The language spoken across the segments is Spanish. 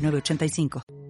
906985.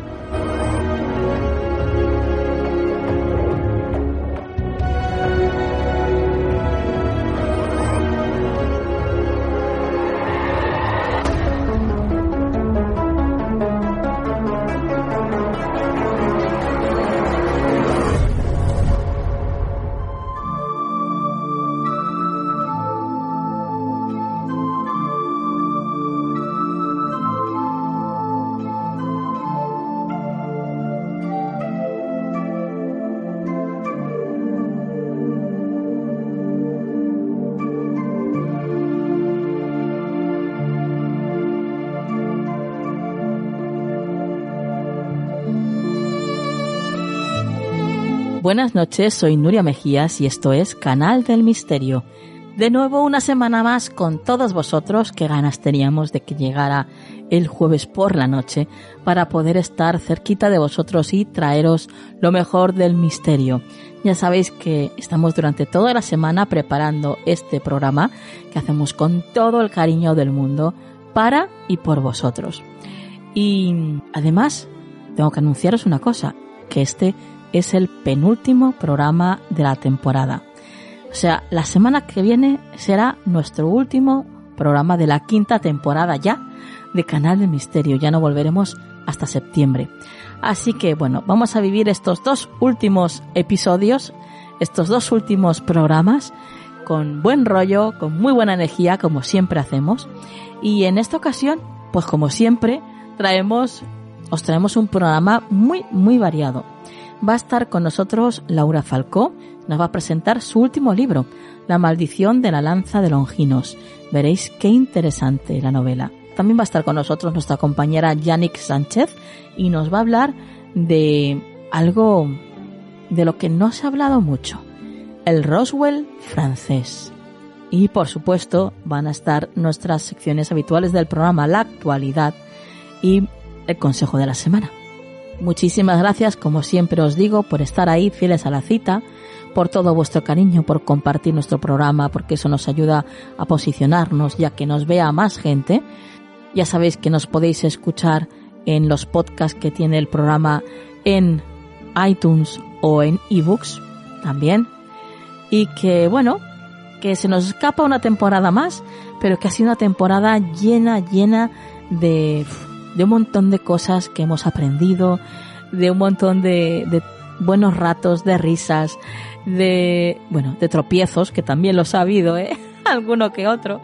Buenas noches, soy Nuria Mejías y esto es Canal del Misterio. De nuevo una semana más con todos vosotros, qué ganas teníamos de que llegara el jueves por la noche para poder estar cerquita de vosotros y traeros lo mejor del misterio. Ya sabéis que estamos durante toda la semana preparando este programa que hacemos con todo el cariño del mundo para y por vosotros. Y además, tengo que anunciaros una cosa, que este es el penúltimo programa de la temporada. O sea, la semana que viene será nuestro último programa de la quinta temporada ya de Canal del Misterio. Ya no volveremos hasta septiembre. Así que bueno, vamos a vivir estos dos últimos episodios, estos dos últimos programas con buen rollo, con muy buena energía, como siempre hacemos. Y en esta ocasión, pues como siempre, traemos, os traemos un programa muy, muy variado va a estar con nosotros Laura Falcó, nos va a presentar su último libro, La maldición de la lanza de Longinos. Veréis qué interesante la novela. También va a estar con nosotros nuestra compañera Yannick Sánchez y nos va a hablar de algo de lo que no se ha hablado mucho, el Roswell francés. Y por supuesto van a estar nuestras secciones habituales del programa La actualidad y el consejo de la semana. Muchísimas gracias, como siempre os digo, por estar ahí fieles a la cita, por todo vuestro cariño, por compartir nuestro programa, porque eso nos ayuda a posicionarnos ya que nos vea más gente. Ya sabéis que nos podéis escuchar en los podcasts que tiene el programa en iTunes o en ebooks también. Y que bueno, que se nos escapa una temporada más, pero que ha sido una temporada llena, llena de de un montón de cosas que hemos aprendido, de un montón de, buenos ratos, de risas, de, bueno, de tropiezos, que también los ha habido, ¿eh? Alguno que otro.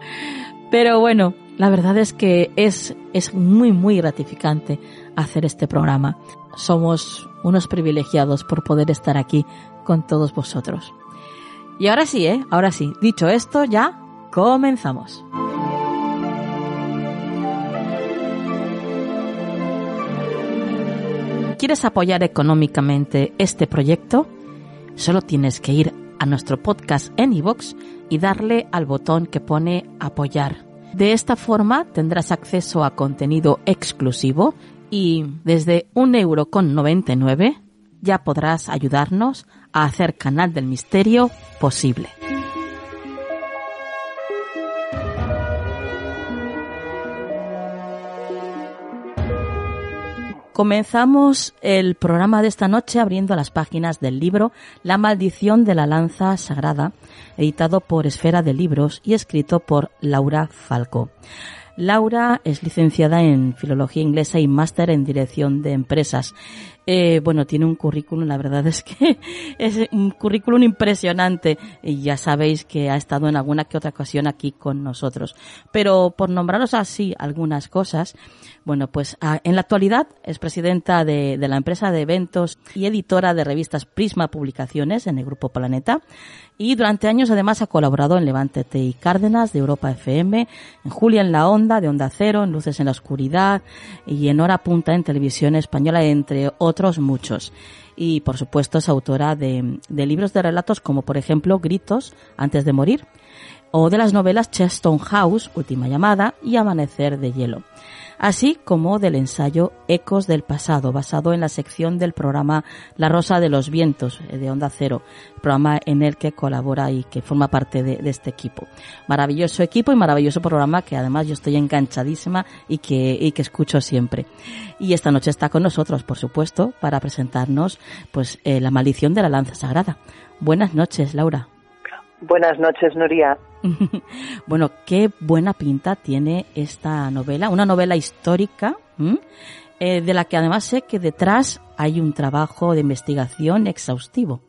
Pero bueno, la verdad es que es, es muy, muy gratificante hacer este programa. Somos unos privilegiados por poder estar aquí con todos vosotros. Y ahora sí, ¿eh? Ahora sí. Dicho esto, ya comenzamos. ¿Quieres apoyar económicamente este proyecto? Solo tienes que ir a nuestro podcast en y darle al botón que pone apoyar. De esta forma tendrás acceso a contenido exclusivo y desde un euro con 99 ya podrás ayudarnos a hacer Canal del Misterio posible. Comenzamos el programa de esta noche abriendo las páginas del libro La maldición de la lanza sagrada, editado por Esfera de Libros y escrito por Laura Falco. Laura es licenciada en Filología Inglesa y máster en Dirección de Empresas. Eh, bueno, tiene un currículum, la verdad es que es un currículum impresionante y ya sabéis que ha estado en alguna que otra ocasión aquí con nosotros. Pero por nombraros así algunas cosas, bueno, pues ah, en la actualidad es presidenta de, de la empresa de eventos y editora de revistas Prisma Publicaciones en el Grupo Planeta y durante años además ha colaborado en Levante y Cárdenas de Europa FM, en Julia en la Onda de Onda Cero, en Luces en la Oscuridad y en Hora Punta en Televisión Española, entre otros muchos. Y por supuesto es autora de, de libros de relatos como por ejemplo Gritos antes de morir o de las novelas Cheston House, Última llamada y Amanecer de hielo así como del ensayo Ecos del pasado, basado en la sección del programa La Rosa de los Vientos eh, de Onda Cero, programa en el que colabora y que forma parte de, este equipo. Maravilloso equipo y maravilloso programa que además yo estoy enganchadísima y que, y que escucho siempre. Y esta noche está con nosotros, por supuesto, para presentarnos pues eh, La maldición de la lanza sagrada. Buenas noches, Laura. Buenas noches, Nuria. bueno, qué buena pinta tiene esta novela, una novela histórica, eh, de la que además sé que detrás hay un trabajo de investigación exhaustivo.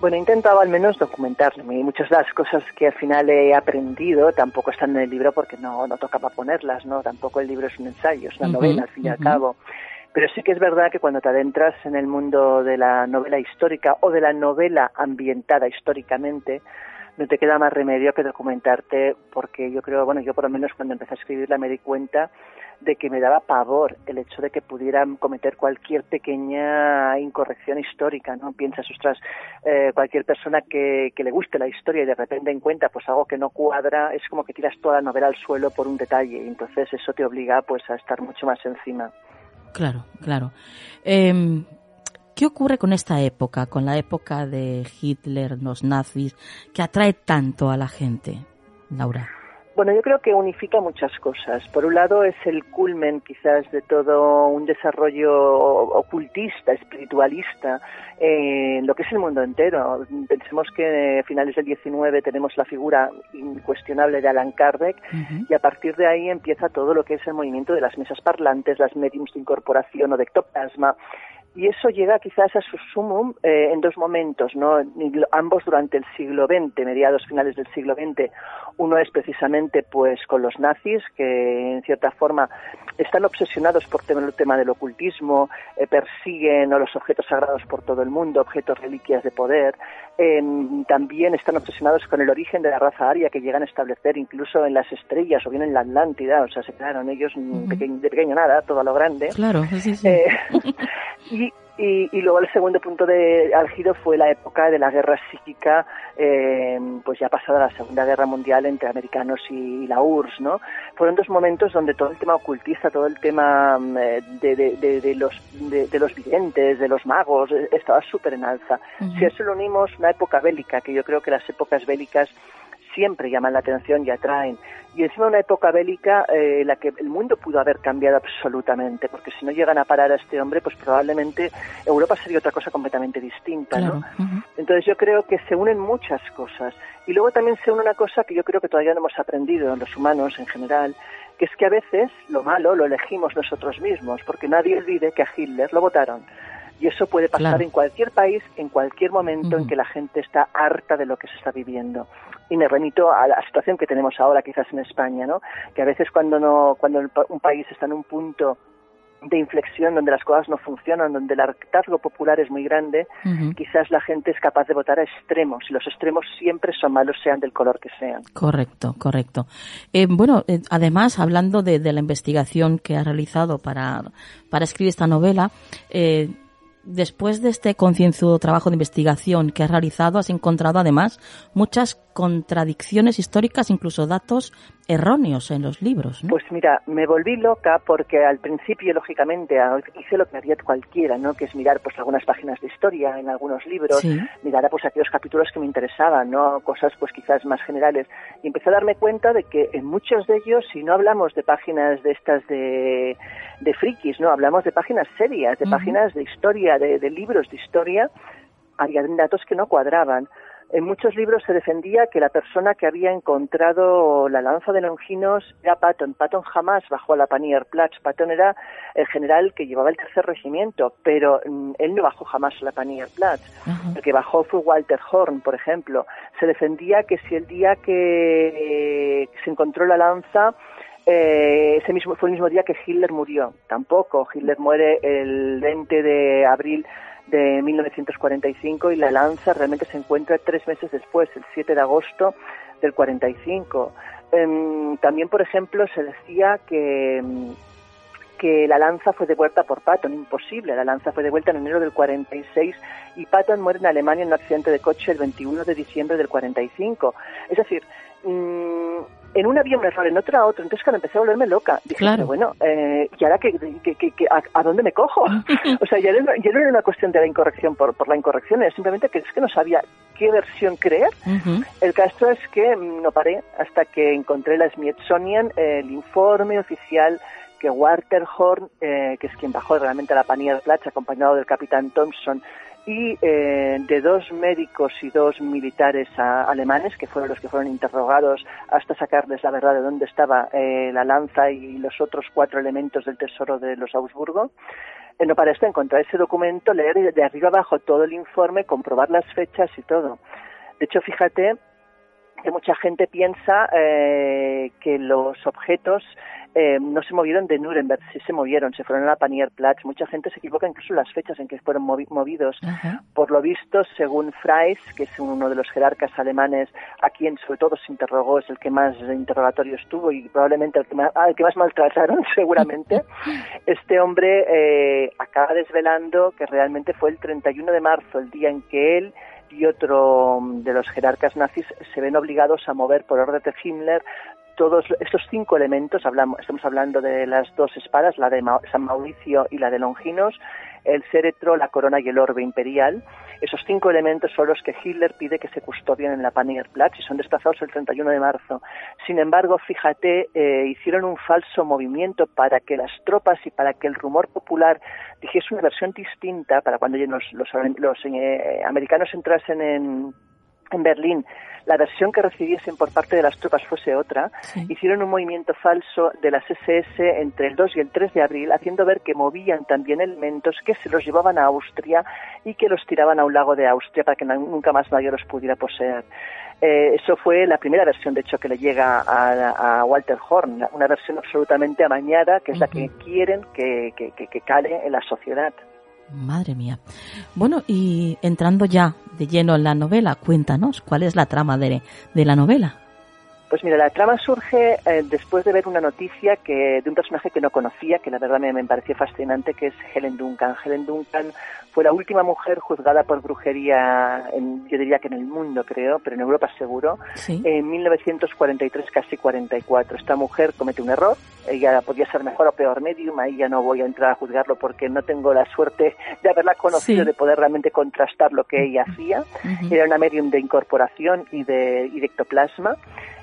Bueno, he intentado al menos documentarme y muchas de las cosas que al final he aprendido tampoco están en el libro porque no, no tocaba ponerlas, ¿no? Tampoco el libro es un ensayo, es una novela al fin y al cabo. Pero sí que es verdad que cuando te adentras en el mundo de la novela histórica o de la novela ambientada históricamente, no te queda más remedio que documentarte, porque yo creo, bueno, yo por lo menos cuando empecé a escribirla me di cuenta de que me daba pavor el hecho de que pudieran cometer cualquier pequeña incorrección histórica, ¿no? Piensas, ostras, eh, cualquier persona que, que le guste la historia y de repente encuentra pues algo que no cuadra, es como que tiras toda la novela al suelo por un detalle, y entonces eso te obliga pues a estar mucho más encima. Claro, claro. Em, ¿Qué ocurre con esta época, con la época de Hitler, los nazis, que atrae tanto a la gente, Laura? Bueno, yo creo que unifica muchas cosas. Por un lado es el culmen quizás de todo un desarrollo ocultista, espiritualista, en lo que es el mundo entero. Pensemos que a finales del 19 tenemos la figura incuestionable de Alan Kardec y a partir de ahí empieza todo lo que es el movimiento de las mesas parlantes, las mediums de incorporación o de ectoplasma y eso llega quizás a su sumum eh, en dos momentos, ¿no? ambos durante el siglo XX, mediados finales del siglo XX. Uno es precisamente pues con los nazis, que en cierta forma están obsesionados por el tema del ocultismo, eh, persiguen a los objetos sagrados por todo el mundo, objetos reliquias de poder. también están obsesionados con el origen de la raza aria que llegan a establecer incluso en las estrellas o bien en la Atlántida, o sea, se quedaron ellos de pequeño nada, todo a lo grande. Claro, sí, sí. Eh, y, y, luego el segundo punto de álgido fue la época de la guerra psíquica, eh, pues ya pasada la Segunda Guerra Mundial entre americanos y, la URSS, ¿no? Fueron dos momentos donde todo el tema ocultista, todo el tema mm, eh, de, de, de, los, de, los videntes, de los magos, eh, estaba súper en alza. Si a eso lo unimos una época bélica, que yo creo que las épocas bélicas siempre llaman la atención y atraen. Y encima una época bélica eh, en la que el mundo pudo haber cambiado absolutamente, porque si no llegan a parar a este hombre, pues probablemente Europa sería otra cosa completamente distinta, ¿no? Entonces yo creo que se unen muchas cosas. Y luego también se une una cosa que yo creo que todavía no hemos aprendido los humanos en general, que es que a veces lo malo lo elegimos nosotros mismos, porque nadie olvide que a Hitler lo votaron. Y eso puede pasar en cualquier país, en cualquier momento en que la gente está harta de lo que se está viviendo y me remito a la situación que tenemos ahora quizás en España, ¿no? Que a veces cuando no cuando un país está en un punto de inflexión donde las cosas no funcionan, donde el hartazgo popular es muy grande, quizás la gente es capaz de votar a extremos y los extremos siempre son malos, sean del color que sean. Correcto, correcto. Eh, bueno, eh, además, hablando de, la investigación que ha realizado para, para escribir esta novela, eh, después de este concienzudo trabajo de investigación que has realizado, has encontrado además muchas contradicciones históricas, incluso datos erróneos en los libros. Pues mira, me volví loca porque al principio, lógicamente, hice lo que haría cualquiera, ¿no? Que es mirar pues algunas páginas de historia en algunos libros, mirar pues aquellos capítulos que me interesaban, ¿no? Cosas pues quizás más generales. Y empecé a darme cuenta de que en muchos de ellos, si no hablamos de páginas de estas de, de frikis, ¿no? Hablamos de páginas serias, de páginas de historia, de, de libros de historia, había datos que no cuadraban. En muchos libros se defendía que la persona que había encontrado la lanza de Longinos era Patton. Patton jamás bajó a la Panierplatz. Patton era el general que llevaba el tercer regimiento, pero mm, él no bajó jamás a la Panierplatz. El que bajó fue Walter Horn, por ejemplo. Se defendía que si el día que se encontró la lanza eh, ese mismo fue el mismo día que Hitler murió. Tampoco. Hitler muere el 20 de abril de 1945 y la lanza realmente se encuentra tres meses después, el 7 de agosto del 45. Em, también, por ejemplo, se decía que, em, que la lanza fue devuelta por Patton, imposible, la lanza fue devuelta en enero del 46 y Patton muere en Alemania en un accidente de coche el 21 de diciembre del 45. Es decir, mm, en una había un error, en otra otro. Entonces, cuando empecé a volverme loca, dije, bueno, eh, ¿y ahora que, a, dónde me cojo? o sea, ya no, era una cuestión de la incorrección por, por la incorrección, es simplemente que es que no sabía qué versión creer. El caso es que mm, no paré hasta que encontré la Smithsonian, el informe oficial que Walter Horn, eh, que es quien bajó realmente a la Panier Platz, acompañado del capitán Thompson, y eh, de dos médicos y dos militares alemanes, que fueron los que fueron interrogados hasta sacarles la verdad de dónde estaba eh, la lanza y los otros cuatro elementos del tesoro de los Augsburgo. Eh, no para esto encontrar ese documento, leer de arriba abajo todo el informe, comprobar las fechas y todo. De hecho, fíjate que mucha gente piensa que los objetos eh, no se movieron de Nuremberg, sí se movieron, se fueron a la Panierplatz. Mucha gente se equivoca incluso las fechas en que fueron movidos. Por lo visto, según Freis, que es uno de los jerarcas alemanes a quien sobre todo se interrogó, es el que más interrogatorios tuvo y probablemente el que más, que más maltrataron, seguramente, este hombre eh, acaba desvelando que realmente fue el 31 de marzo, el día en que él y otro de los jerarcas nazis se ven obligados a mover por orden de Himmler todos estos cinco elementos, hablamos, estamos hablando de las dos espadas, la de San Mauricio y la de Longinos, el céretro, la corona y el orbe imperial. Esos cinco elementos son los que Hitler pide que se custodien en la Panierplatz y son desplazados el 31 de marzo. Sin embargo, fíjate, eh, hicieron un falso movimiento para que las tropas y para que el rumor popular dijese una versión distinta para cuando los, los, eh, americanos entrasen en, en Berlín la versión que recibiesen por parte de las tropas fuese otra, hicieron un movimiento falso de las SS entre el 2 y el 3 de abril, haciendo ver que movían también elementos que se los llevaban a Austria y que los tiraban a un lago de Austria para que nunca más nadie los pudiera poseer. Eh, eso fue la primera versión, de hecho, que le llega a, Walter Horn, una versión absolutamente amañada, que es la que quieren que, que, que cale en la sociedad. Madre mía. Bueno, y entrando ya de lleno en la novela, cuéntanos, ¿cuál es la trama de, de la novela? Pues mira, la trama surge eh, después de ver una noticia que de un personaje que no conocía, que la verdad me, me pareció fascinante, que es Helen Duncan. Helen Duncan fue la última mujer juzgada por brujería, en, yo diría que en el mundo creo, pero en Europa seguro, en 1943, casi 44. Esta mujer comete un error, ella podía ser mejor o peor medium, ahí ya no voy a entrar a juzgarlo porque no tengo la suerte de haberla conocido, de poder realmente contrastar lo que ella hacía. Era una medium de incorporación y de, y de ectoplasma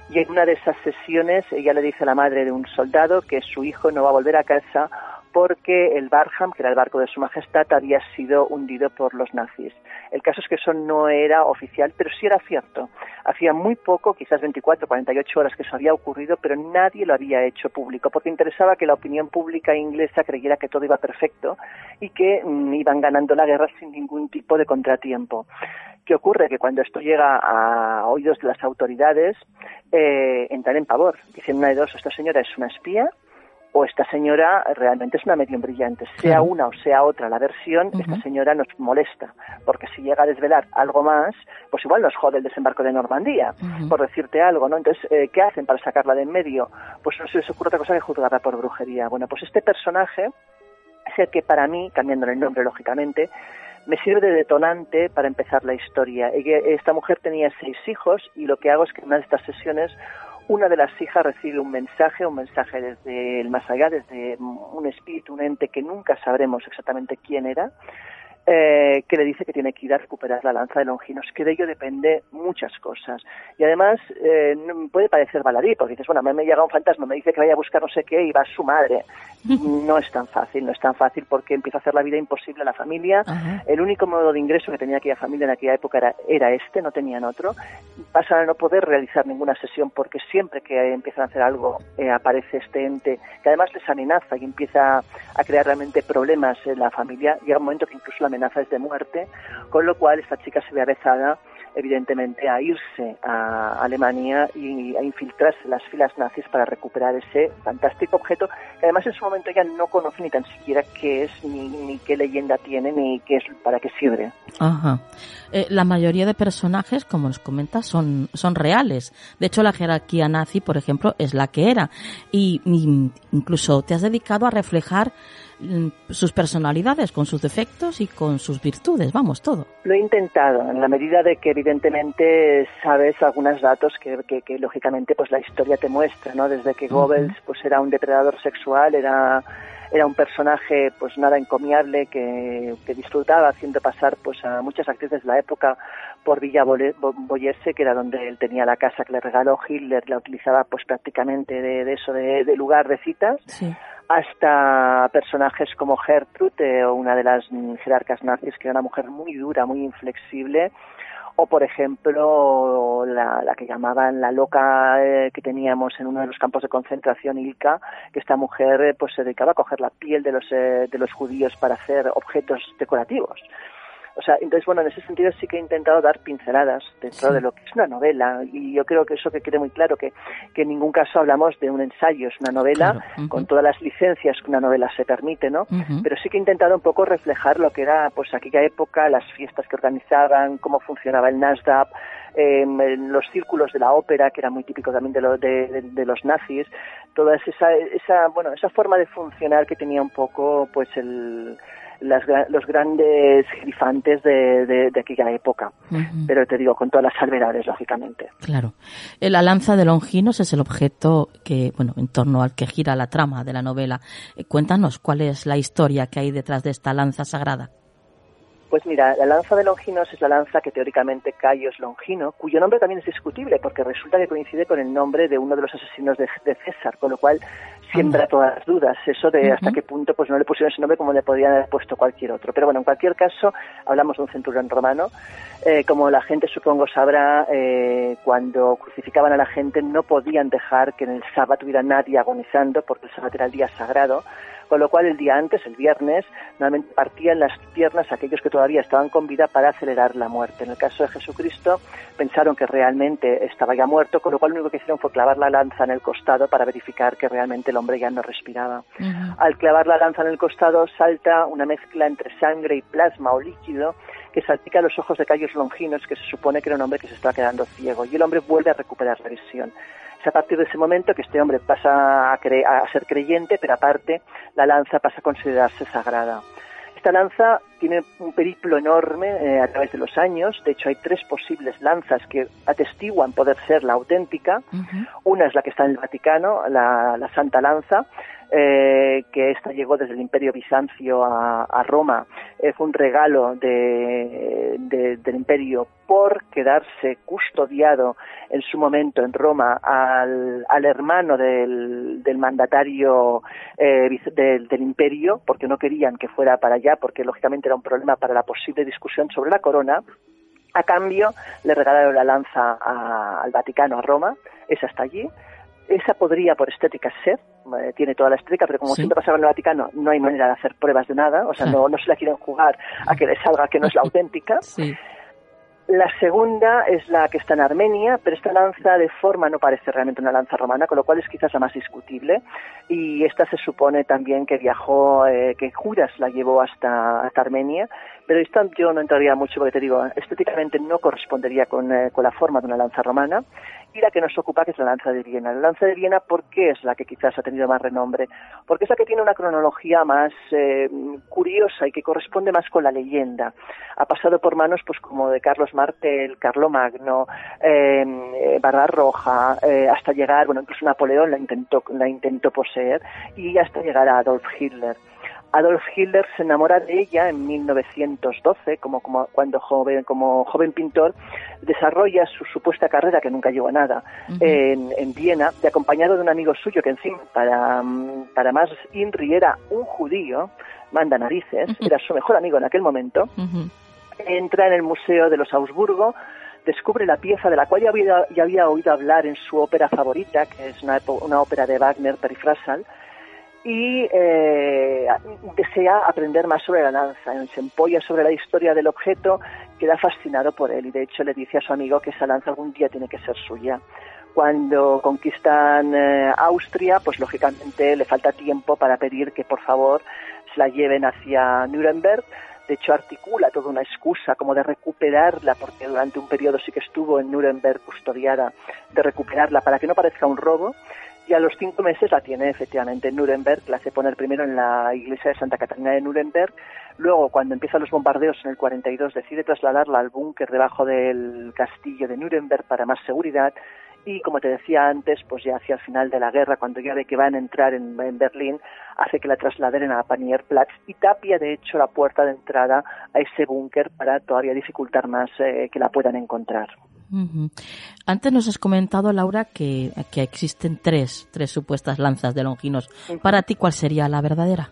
y en una de esas sesiones ella le dice a la madre de un soldado que su hijo no va a volver a casa porque el Barham, que era el barco de su majestad, había sido hundido por los nazis. El caso es que eso no era oficial, pero sí era cierto. Hacía muy poco, quizás 24, 48 horas que eso había ocurrido, pero nadie lo había hecho público, porque interesaba que la opinión pública inglesa creyera que todo iba perfecto y que mm, iban ganando la guerra sin ningún tipo de contratiempo. ¿Qué ocurre? Que cuando esto llega a oídos de las autoridades, eh, entran en pavor. Dicen una de dos, esta señora es una espía o esta señora realmente es una medium brillante. Sea una o sea otra la versión, esta señora nos molesta, porque si llega a desvelar algo más, pues igual nos jode el desembarco de Normandía, por decirte algo, ¿no? Entonces, eh, ¿qué hacen para sacarla de en medio? Pues no se les ocurre otra cosa que juzgarla por brujería. Bueno, pues este personaje ser que para mí, cambiándole el nombre lógicamente, me sirve de detonante para empezar la historia. Esta mujer tenía seis hijos y lo que hago es que en una de estas sesiones una de las hijas recibe un mensaje, un mensaje desde el más allá, desde un espíritu, un ente que nunca sabremos exactamente quién era, eh, que le dice que tiene que ir a recuperar la lanza de Longinos, que de ello depende muchas cosas. Y además eh, puede parecer baladí, porque dices, bueno, me, me llega un fantasma, me dice que vaya a buscar no sé qué y va su madre. No es tan fácil, no es tan fácil porque empieza a hacer la vida imposible a la familia. El único modo de ingreso que tenía aquella familia en aquella época era, era este, no tenían otro. Pasan a no poder realizar ninguna sesión porque siempre que empiezan a hacer algo eh, aparece este ente que además les amenaza y empieza a crear realmente problemas en la familia. Llega un momento que incluso la amenaza es de muerte, con lo cual esta chica se ve avezada evidentemente a irse a Alemania y a infiltrarse en las filas nazis para recuperar ese fantástico objeto que además en su momento ella no conoce ni tan siquiera qué es ni, ni qué leyenda tiene ni qué es para qué sirve. Ajá. Eh, la mayoría de personajes, como nos comentas, son, son reales. De hecho, la jerarquía nazi, por ejemplo, es la que era. y incluso te has dedicado a reflejar sus personalidades, con sus defectos y con sus virtudes, vamos, todo. Lo he intentado, en la medida de que evidentemente sabes algunos datos que, que, lógicamente pues la historia te muestra, ¿no? Desde que Goebbels pues era un depredador sexual, era era un personaje pues nada encomiable que, que, disfrutaba haciendo pasar pues a muchas actrices de la época por Villa Boyerse, que era donde él tenía la casa que le regaló Hitler, la utilizaba pues prácticamente de, eso de, lugar de citas. Sí hasta personajes como Gertrude, o una de las jerarcas nazis, que era una mujer muy dura, muy inflexible, o por ejemplo la, la que llamaban la loca eh, que teníamos en uno de los campos de concentración Ilka que esta mujer eh, pues se dedicaba a coger la piel de los eh, de los judíos para hacer objetos decorativos o sea, entonces, bueno, en ese sentido sí que he intentado dar pinceladas dentro de lo que es una novela. Y yo creo que eso que quede muy claro, que, que en ningún caso hablamos de un ensayo, es una novela. Con todas las licencias que una novela se permite, ¿no? Pero sí que he intentado un poco reflejar lo que era, pues, aquella época, las fiestas que organizaban, cómo funcionaba el Nasdaq, eh, los círculos de la ópera, que era muy típico también de, lo, de, de, los nazis, toda esa, esa, bueno, esa forma de funcionar que tenía un poco, pues, el los grandes grifantes de, aquella época. Pero te digo, con todas las salvedades, lógicamente. Claro. La lanza de Longinos es el objeto que, bueno, en torno al que gira la trama de la novela. Eh, cuéntanos cuál es la historia que hay detrás de esta lanza sagrada. Pues mira, la lanza de Longinos es la lanza que teóricamente Cayo es Longino, cuyo nombre también es discutible porque resulta que coincide con el nombre de uno de los asesinos de, César, con lo cual siembra todas las dudas. Eso de hasta qué punto pues no le pusieron ese nombre como le podrían haber puesto cualquier otro. Pero bueno, en cualquier caso, hablamos de un centurión romano. Eh, como la gente supongo sabrá, eh, cuando crucificaban a la gente no podían dejar que en el sábado hubiera nadie agonizando porque el sábado era el día sagrado con lo cual el día antes, el viernes, normalmente partían las piernas a aquellos que todavía estaban con vida para acelerar la muerte. En el caso de Jesucristo, pensaron que realmente estaba ya muerto, con lo cual lo único que hicieron fue clavar la lanza en el costado para verificar que realmente el hombre ya no respiraba. Al clavar la lanza en el costado, salta una mezcla entre sangre y plasma o líquido que salpica los ojos de Cayos Longinos, que se supone que era un hombre que se estaba quedando ciego, y el hombre vuelve a recuperar la visión. Es a partir de ese momento que este hombre pasa a, a ser creyente, pero aparte la lanza pasa a considerarse sagrada. Esta lanza tiene un periplo enorme eh, a través de los años. De hecho, hay tres posibles lanzas que atestiguan poder ser la auténtica. Una es la que está en el Vaticano, la, la Santa Lanza, eh, que esta llegó desde el Imperio Bizancio a, Roma. Eh, fue un regalo de, del Imperio por quedarse custodiado en su momento en Roma al, al hermano del, del mandatario eh, del, Imperio, porque no querían que fuera para allá, porque lógicamente era un problema para la posible discusión sobre la corona. A cambio, le regalaron la lanza al Vaticano, a Roma, esa está allí esa podría por estética ser, eh, tiene toda la estética, pero como siempre pasaba en el Vaticano, no hay manera de hacer pruebas de nada, o sea, no, no se la quieren jugar a que le salga que no es la auténtica. La segunda es la que está en Armenia, pero esta lanza de forma no parece realmente una lanza romana, con lo cual es quizás la más discutible. Y esta se supone también que viajó, eh, que Judas la llevó hasta, Armenia, pero esta yo no entraría mucho porque te digo, estéticamente no correspondería con, eh, con la forma de una lanza romana y la que nos ocupa, que es la lanza de Viena. La lanza de Viena, ¿por qué es la que quizás ha tenido más renombre? Porque es la que tiene una cronología más eh, curiosa y que corresponde más con la leyenda. Ha pasado por manos pues como de Carlos Martel, Carlomagno, eh, Barbarroja, eh, hasta llegar, bueno, incluso Napoleón la intentó, la intentó poseer y hasta llegar a Adolf Hitler. Adolf Hitler se enamora de ella en 1912, como, como cuando joven, como joven pintor, desarrolla su supuesta carrera, que nunca llegó a nada, en, en, Viena, de acompañado de un amigo suyo, que encima, para, para más Inri, era un judío, manda narices, era su mejor amigo en aquel momento, entra en el Museo de los Augsburgo, descubre la pieza de la cual ya había, ya había oído hablar en su ópera favorita, que es una, una ópera de Wagner, Perifrasal, y eh, desea aprender más sobre la lanza. Se empolla sobre la historia del objeto, queda fascinado por él y de hecho le dice a su amigo que esa lanza algún día tiene que ser suya. Cuando conquistan eh, Austria, pues lógicamente le falta tiempo para pedir que por favor se la lleven hacia Nuremberg. De hecho, articula toda una excusa como de recuperarla, porque durante un periodo sí que estuvo en Nuremberg custodiada, de recuperarla para que no parezca un robo y a los cinco meses la tiene efectivamente en Nuremberg, la hace poner primero en la iglesia de Santa Catarina de Nuremberg, luego cuando empiezan los bombardeos en el 42 decide trasladarla al búnker debajo del castillo de Nuremberg para más seguridad y como te decía antes, pues ya hacia el final de la guerra, cuando ya ve que van a entrar en, Berlín, hace que la trasladen a Panierplatz y tapia de hecho la puerta de entrada a ese búnker para todavía dificultar más eh, que la puedan encontrar. Antes nos has comentado, Laura, que, que, existen tres, tres supuestas lanzas de Longinos. Para ti, ¿cuál sería la verdadera?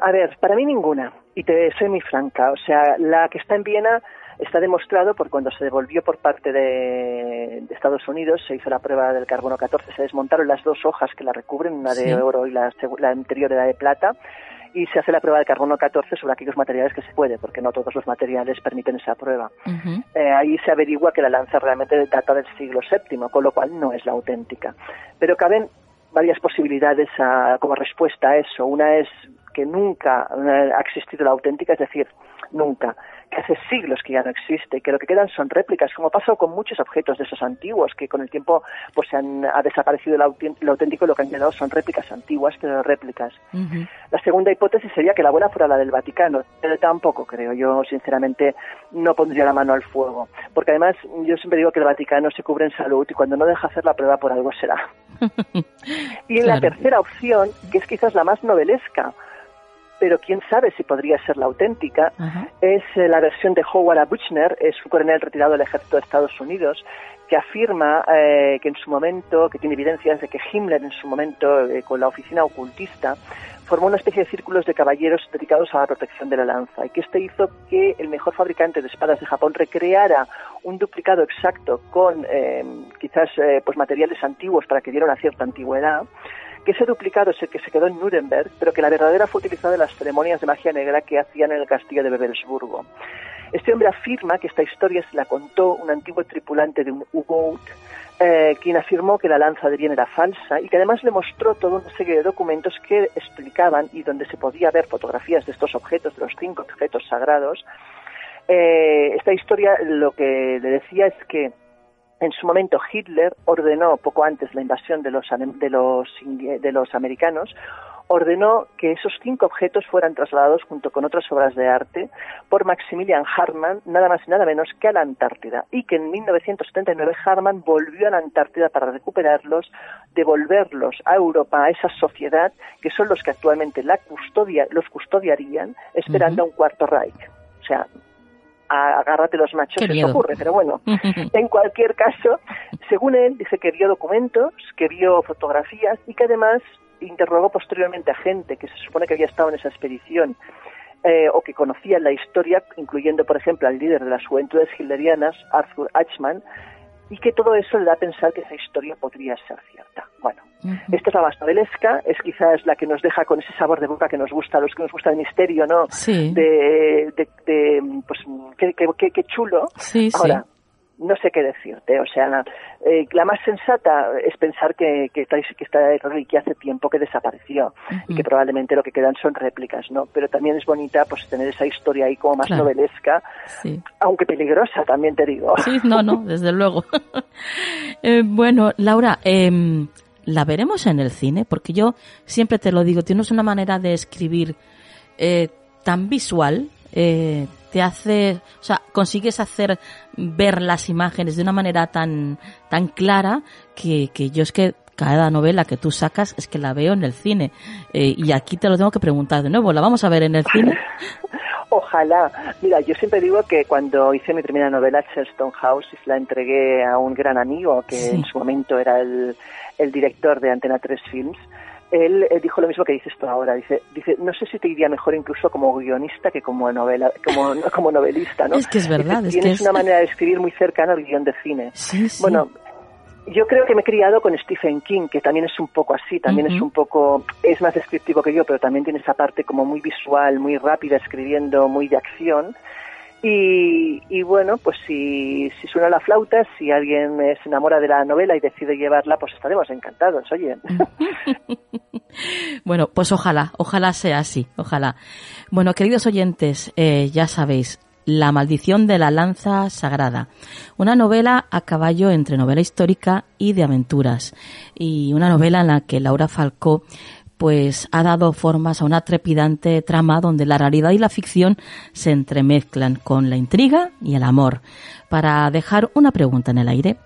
A ver, para mí ninguna. Y te soy muy franca. O sea, la que está en Viena está demostrado por cuando se devolvió por parte de, Estados Unidos, se hizo la prueba del carbono 14, se desmontaron las dos hojas que la recubren, una de oro y la, la anterior era de plata y se hace la prueba de carbono 14 sobre aquellos materiales que se puede, porque no todos los materiales permiten esa prueba. Eh, ahí se averigua que la lanza realmente data del siglo VII, con lo cual no es la auténtica. Pero caben varias posibilidades como respuesta a eso. Una es que nunca ha existido la auténtica, es decir, nunca que hace siglos que ya no existe, que lo que quedan son réplicas, como pasado con muchos objetos de esos antiguos, que con el tiempo pues han, ha desaparecido lo, auténtico y lo que han quedado son réplicas antiguas, pero réplicas. La segunda hipótesis sería que la buena fuera la del Vaticano, pero tampoco creo. Yo, sinceramente, no pondría la mano al fuego, porque además yo siempre digo que el Vaticano se cubre en salud y cuando no deja hacer la prueba por algo será. y en la tercera opción, que es quizás la más novelesca, pero quién sabe si podría ser la auténtica, es eh, la versión de Howard A. Buchner, es un coronel retirado del ejército de Estados Unidos, que afirma eh, que en su momento, que tiene evidencias de que Himmler en su momento, eh, con la oficina ocultista, formó una especie de círculos de caballeros dedicados a la protección de la lanza y que este hizo que el mejor fabricante de espadas de Japón recreara un duplicado exacto con quizás pues materiales antiguos para que diera una cierta antigüedad que ese duplicado es el que se quedó en Nuremberg, pero que la verdadera fue utilizada en las ceremonias de magia negra que hacían en el castillo de Bebelsburgo. Este hombre afirma que esta historia se la contó un antiguo tripulante de un U-boat, eh, quien afirmó que la lanza de bien era falsa y que además le mostró toda una serie de documentos que explicaban y donde se podía ver fotografías de estos objetos, de los cinco objetos sagrados. Eh, esta historia lo que le decía es que en su momento Hitler ordenó, poco antes la invasión de los, de los, de los americanos, ordenó que esos cinco objetos fueran trasladados junto con otras obras de arte por Maximilian Hartmann, nada más y nada menos que a la Antártida, y que en 1979 Hartmann volvió a la Antártida para recuperarlos, devolverlos a Europa, a esa sociedad que son los que actualmente la custodia, los custodiarían, esperando a un cuarto Reich. O sea, agárrate los machos, eso ocurre, pero bueno, en cualquier caso, según él, dice que vio documentos, que vio fotografías y que además interrogó posteriormente a gente que se supone que había estado en esa expedición eh, o que conocía la historia, incluyendo, por ejemplo, al líder de las juventudes hilderianas, Arthur Eichmann, y que todo eso le da a pensar que esa historia podría ser cierta. Bueno, esta es la más novelesca, es quizás la que nos deja con ese sabor de boca que nos gusta, a los que nos gusta el misterio, ¿no? Sí. De, de, pues, qué, qué, qué chulo. Sí, Ahora, no sé qué decirte. O sea, eh, la más sensata es pensar que, que, que esta reliquia hace tiempo que desapareció y que probablemente lo que quedan son réplicas, ¿no? Pero también es bonita pues tener esa historia ahí como más novelesca, aunque peligrosa, también te digo. Sí, no, no, desde luego. eh, bueno, Laura, eh, ¿la veremos en el cine? Porque yo siempre te lo digo, tienes una manera de escribir eh, tan visual, eh, te hace, o sea, consigues hacer ver las imágenes de una manera tan, tan clara que, que yo es que cada novela que tú sacas es que la veo en el cine. Eh, y aquí te lo tengo que preguntar de nuevo, ¿la vamos a ver en el cine? Ojalá. Mira, yo siempre digo que cuando hice mi primera novela, Charleston House, la entregué a un gran amigo que en su momento era el, el director de Antena 3 Films, él, dijo lo mismo que dices tú ahora. Dice, dice, no sé si te iría mejor incluso como guionista que como novela, como, como novelista, ¿no? Es que es verdad. tienes una manera de escribir muy cercana al guion de cine. Bueno, yo creo que me he criado con Stephen King, que también es un poco así, también es un poco, es más descriptivo que yo, pero también tiene esa parte como muy visual, muy rápida, escribiendo, muy de acción. Y, bueno, pues si, suena la flauta, si alguien se enamora de la novela y decide llevarla, pues estaremos encantados, oye. bueno, pues ojalá, ojalá sea así, ojalá. Bueno, queridos oyentes, eh, ya sabéis, La maldición de la lanza sagrada, una novela a caballo entre novela histórica y de aventuras, y una novela en la que Laura Falcó pues ha dado formas a una trepidante trama donde la realidad y la ficción se entremezclan con la intriga y el amor. Para dejar una pregunta en el aire,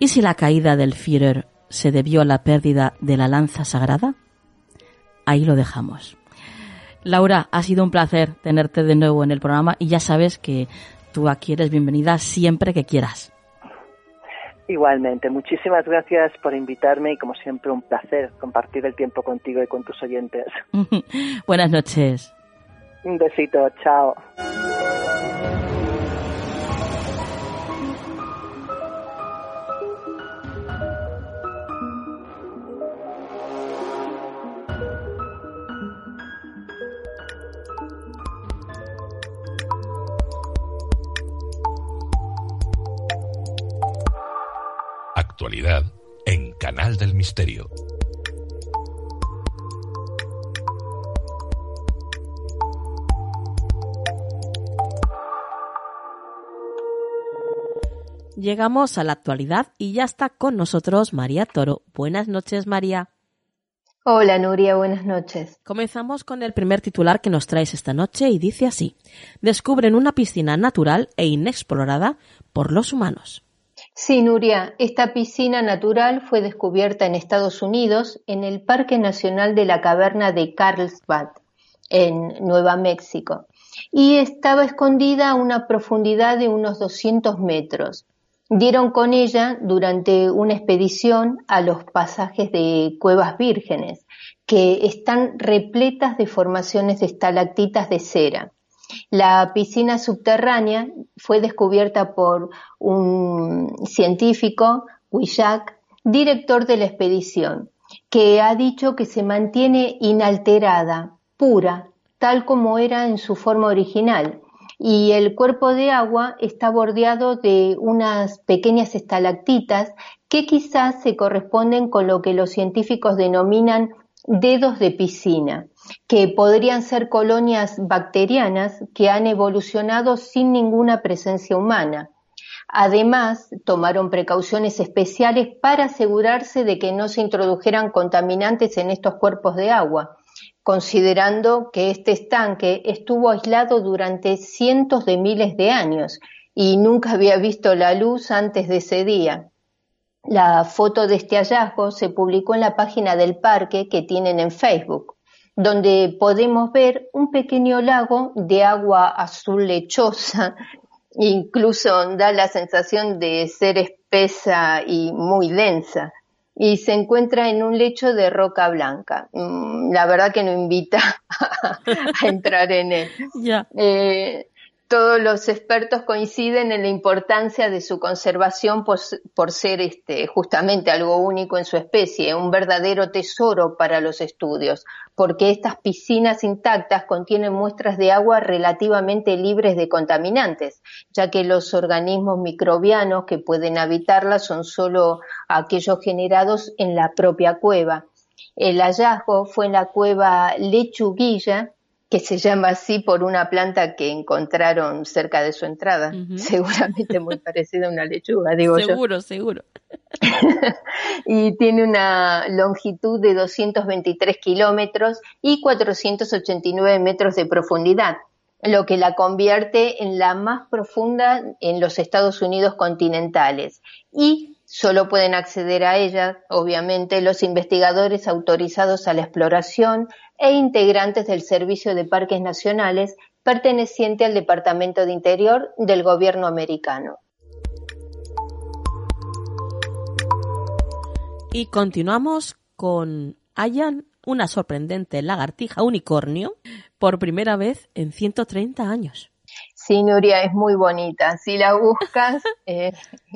¿y si la caída del Führer se debió a la pérdida de la lanza sagrada? Ahí lo dejamos. Laura, ha sido un placer tenerte de nuevo en el programa y ya sabes que tú aquí eres bienvenida siempre que quieras. Igualmente, muchísimas gracias por invitarme y como siempre un placer compartir el tiempo contigo y con tus oyentes. Buenas noches. Un besito, chao. Misterio. Llegamos a la actualidad y ya está con nosotros María Toro. Buenas noches, María. Hola, Nuria, buenas noches. Comenzamos con el primer titular que nos traes esta noche y dice así. Descubren una piscina natural e inexplorada por los humanos. Sí, Nuria, esta piscina natural fue descubierta en Estados Unidos en el Parque Nacional de la Caverna de Carlsbad, en Nueva México, y estaba escondida a una profundidad de unos 200 metros. Dieron con ella durante una expedición a los pasajes de cuevas vírgenes, que están repletas de formaciones de estalactitas de cera. La piscina subterránea fue descubierta por un científico, Wishack, director de la expedición, que ha dicho que se mantiene inalterada, pura, tal como era en su forma original, y el cuerpo de agua está bordeado de unas pequeñas estalactitas que quizás se corresponden con lo que los científicos denominan dedos de piscina que podrían ser colonias bacterianas que han evolucionado sin ninguna presencia humana. Además, tomaron precauciones especiales para asegurarse de que no se introdujeran contaminantes en estos cuerpos de agua, considerando que este estanque estuvo aislado durante cientos de miles de años y nunca había visto la luz antes de ese día. La foto de este hallazgo se publicó en la página del parque que tienen en Facebook donde podemos ver un pequeño lago de agua azul lechosa, incluso da la sensación de ser espesa y muy densa, y se encuentra en un lecho de roca blanca. Mm, la verdad que no invita a entrar en él. Eh, todos los expertos coinciden en la importancia de su conservación por, ser este, justamente algo único en su especie, un verdadero tesoro para los estudios, porque estas piscinas intactas contienen muestras de agua relativamente libres de contaminantes, ya que los organismos microbianos que pueden habitarlas son solo aquellos generados en la propia cueva. El hallazgo fue en la cueva Lechuguilla, que se llama así por una planta que encontraron cerca de su entrada, seguramente muy parecida a una lechuga, digo yo. Seguro, seguro. y tiene una longitud de 223 kilómetros y 489 metros de profundidad, lo que la convierte en la más profunda en los Estados Unidos continentales. Y Solo pueden acceder a ella, obviamente, los investigadores autorizados a la exploración e integrantes del Servicio de Parques Nacionales perteneciente al Departamento de Interior del Gobierno americano. Y continuamos con Hayan, una sorprendente lagartija unicornio, por primera vez en 130 años. Sí, Nuria, es muy bonita. Si la buscas, eh,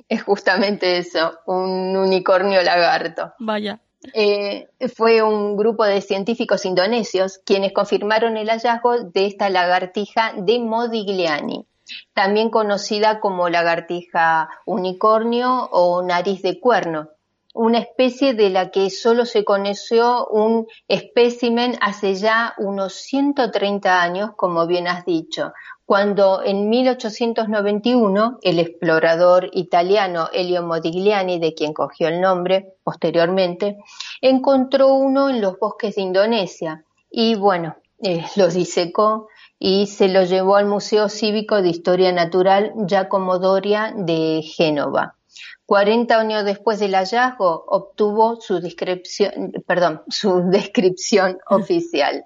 es justamente eso, un unicornio lagarto. Vaya. Eh, fue un grupo de científicos indonesios quienes confirmaron el hallazgo de esta lagartija de Modigliani, también conocida como lagartija unicornio o nariz de cuerno, una especie de la que solo se conoció un espécimen hace ya unos 130 años, como bien has dicho, cuando en 1891 el explorador italiano Elio Modigliani, de quien cogió el nombre posteriormente, encontró uno en los bosques de Indonesia y bueno, eh, lo disecó y se lo llevó al Museo Cívico de Historia Natural Giacomo Doria de Génova. 40 años después del hallazgo obtuvo su descripción, perdón, su descripción oficial.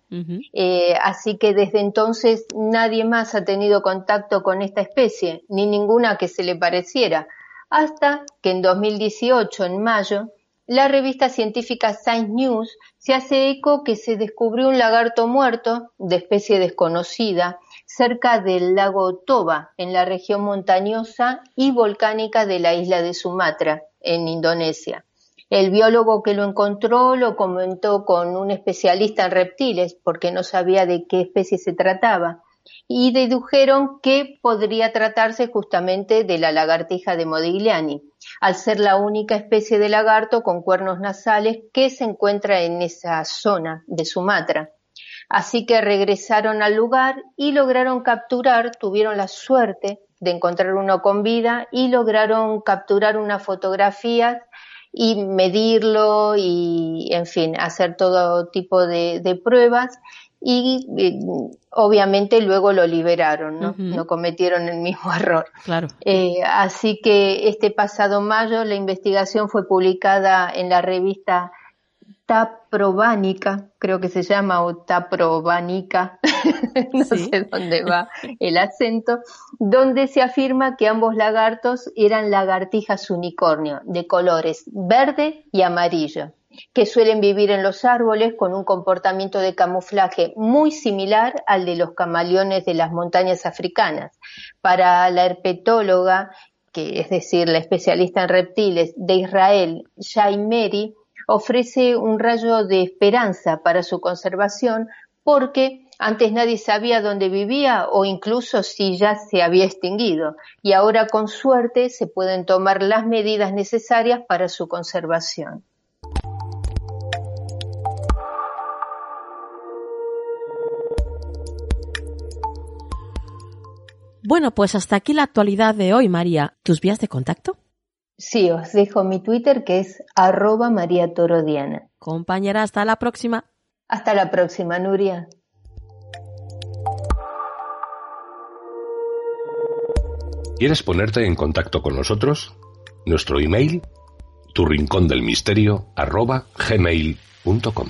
Eh, así que desde entonces nadie más ha tenido contacto con esta especie, ni ninguna que se le pareciera, hasta que en 2018, en mayo, la revista científica Science News se hace eco que se descubrió un lagarto muerto de especie desconocida cerca del lago Toba, en la región montañosa y volcánica de la isla de Sumatra, en Indonesia. El biólogo que lo encontró lo comentó con un especialista en reptiles porque no sabía de qué especie se trataba y dedujeron que podría tratarse justamente de la lagartija de Modigliani, al ser la única especie de lagarto con cuernos nasales que se encuentra en esa zona de Sumatra. Así que regresaron al lugar y lograron capturar, tuvieron la suerte de encontrar uno con vida y lograron capturar una fotografía y medirlo y, en fin, hacer todo tipo de, pruebas y eh, obviamente luego lo liberaron, ¿no? No cometieron el mismo error. Claro. Eh, así que este pasado mayo la investigación fue publicada en la revista taprobánica, creo que se llama, o taprobánica, no sé dónde va el acento, donde se afirma que ambos lagartos eran lagartijas unicornio, de colores verde y amarillo, que suelen vivir en los árboles con un comportamiento de camuflaje muy similar al de los camaleones de las montañas africanas. Para la herpetóloga, que es decir, la especialista en reptiles de Israel, Shai Meri, ofrece un rayo de esperanza para su conservación porque antes nadie sabía dónde vivía o incluso si ya se había extinguido y ahora con suerte se pueden tomar las medidas necesarias para su conservación. Bueno, pues hasta aquí la actualidad de hoy, María. ¿Tus vías de contacto? Sí, os dejo mi Twitter que es arroba María Torodiana. Compañera, hasta la próxima. Hasta la próxima, Nuria. ¿Quieres ponerte en contacto con nosotros? Nuestro email, tu rincón del misterio, arroba gmail.com.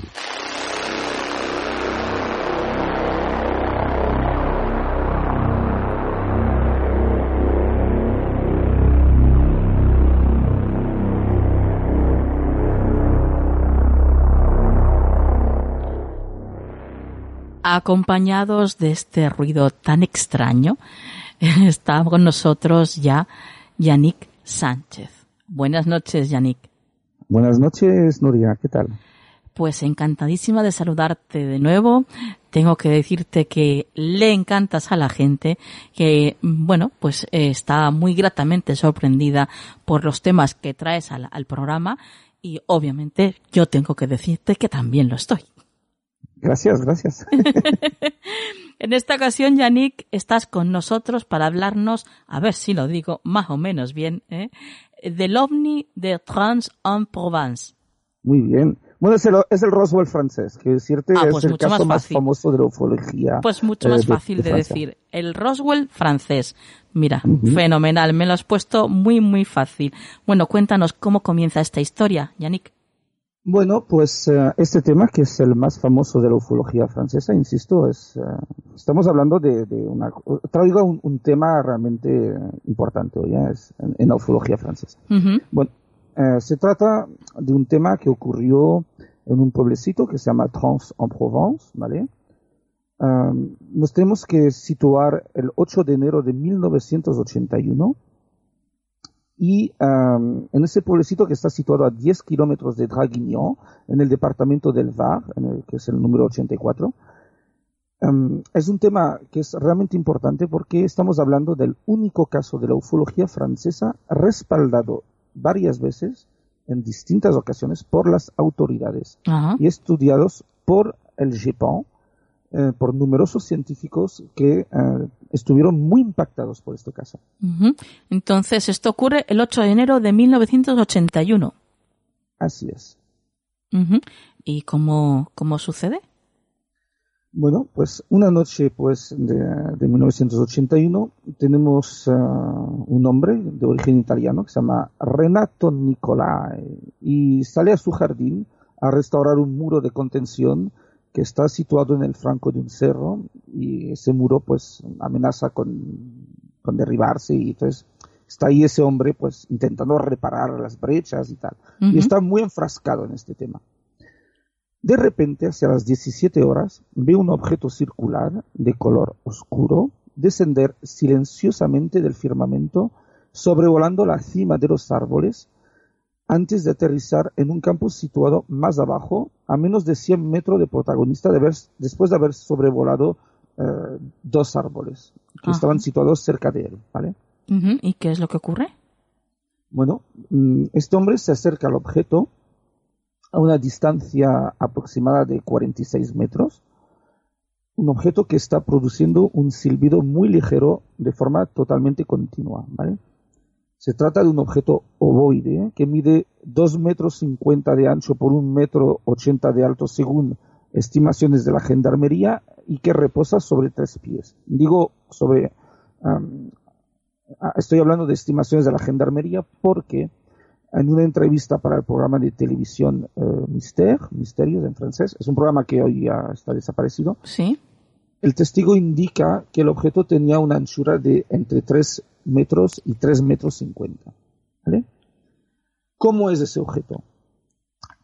acompañados de este ruido tan extraño, está con nosotros ya Yannick Sánchez. Buenas noches, Yannick. Buenas noches, Nuria. ¿Qué tal? Pues encantadísima de saludarte de nuevo. Tengo que decirte que le encantas a la gente, que, bueno, pues eh, está muy gratamente sorprendida por los temas que traes al, al programa y obviamente yo tengo que decirte que también lo estoy. Gracias, gracias. en esta ocasión, Yannick, estás con nosotros para hablarnos, a ver si lo digo más o menos bien, ¿eh? del ovni de Trans-en-Provence. Muy bien. Bueno, es el, es el Roswell francés, que decirte ah, pues es el caso más, famoso de la ufología. Pues mucho más eh, fácil de, decir. El Roswell francés. Mira, fenomenal. Me lo has puesto muy, muy fácil. Bueno, cuéntanos cómo comienza esta historia, Yannick. Bueno, pues uh, este tema, que es el más famoso de la ufología francesa, insisto, es, uh, estamos hablando de, de, una... Traigo un, un tema realmente importante hoy, es en, en, la ufología francesa. Uh -huh. Bueno, eh, se trata de un tema que ocurrió en un pueblecito que se llama Trans-en-Provence, ¿vale? Um, nos tenemos que situar el 8 de enero de 1981 y um, en ese pueblecito que está situado a 10 kilómetros de Draguignan, en el departamento del Var, en el, que es el número 84, um, es un tema que es realmente importante porque estamos hablando del único caso de la ufología francesa respaldado varias veces en distintas ocasiones por las autoridades Ajá. y estudiados por el GEPAN, eh, por numerosos científicos que eh, estuvieron muy impactados por este caso. Uh -huh. Entonces, esto ocurre el 8 de enero de 1981. Así es. Uh -huh. ¿Y cómo, cómo sucede? Bueno, pues una noche pues de, de 1981 tenemos uh, un hombre de origen italiano que se llama Renato Nicolai y sale a su jardín a restaurar un muro de contención que está situado en el flanco de un cerro y ese muro pues amenaza con, con derribarse y entonces está ahí ese hombre pues intentando reparar las brechas y tal. Uh -huh. Y está muy enfrascado en este tema. De repente, hacia las 17 horas, ve un objeto circular de color oscuro descender silenciosamente del firmamento, sobrevolando la cima de los árboles, antes de aterrizar en un campo situado más abajo, a menos de 100 metros de protagonista, de haber, después de haber sobrevolado eh, dos árboles que Ajá. estaban situados cerca de él. ¿vale? ¿Y qué es lo que ocurre? Bueno, mm, este hombre se acerca al objeto a una distancia aproximada de 46 metros, un objeto que está produciendo un silbido muy ligero de forma totalmente continua. ¿vale? Se trata de un objeto ovoide que mide 2 metros 50 de ancho por 1 metro 80 de alto según estimaciones de la gendarmería y que reposa sobre tres pies. Digo sobre... Um, estoy hablando de estimaciones de la gendarmería porque en una entrevista para el programa de televisión uh, Mister, Misterios en francés, es un programa que hoy ya está desaparecido. Sí. El testigo indica que el objeto tenía una anchura de entre 3 metros y 3 metros 50. ¿vale? ¿Cómo es ese objeto?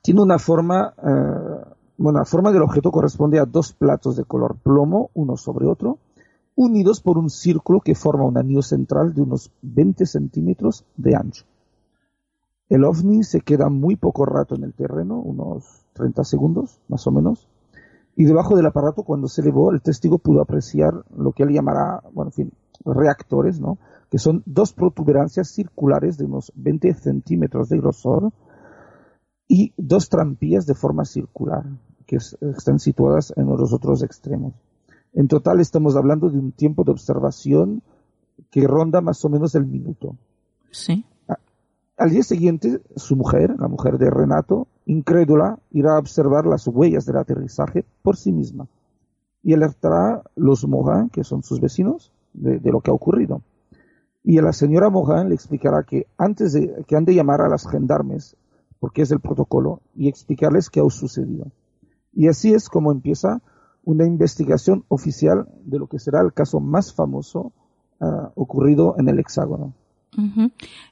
Tiene una forma, uh, bueno, la forma del objeto corresponde a dos platos de color plomo, uno sobre otro, unidos por un círculo que forma un anillo central de unos 20 centímetros de ancho. El ovni se queda muy poco rato en el terreno, unos 30 segundos más o menos, y debajo del aparato cuando se elevó el testigo pudo apreciar lo que él llamará, bueno, en fin, reactores, ¿no? Que son dos protuberancias circulares de unos 20 centímetros de grosor y dos trampillas de forma circular que es, están situadas en los otros extremos. En total estamos hablando de un tiempo de observación que ronda más o menos el minuto. Sí. Al día siguiente, su mujer, la mujer de Renato, incrédula, irá a observar las huellas del aterrizaje por sí misma y alertará a los Morin, que son sus vecinos, de, de, lo que ha ocurrido. Y a la señora Morin le explicará que antes de que han de llamar a las gendarmes, porque es el protocolo, y explicarles qué ha sucedido. Y así es como empieza una investigación oficial de lo que será el caso más famoso uh, ocurrido en el hexágono.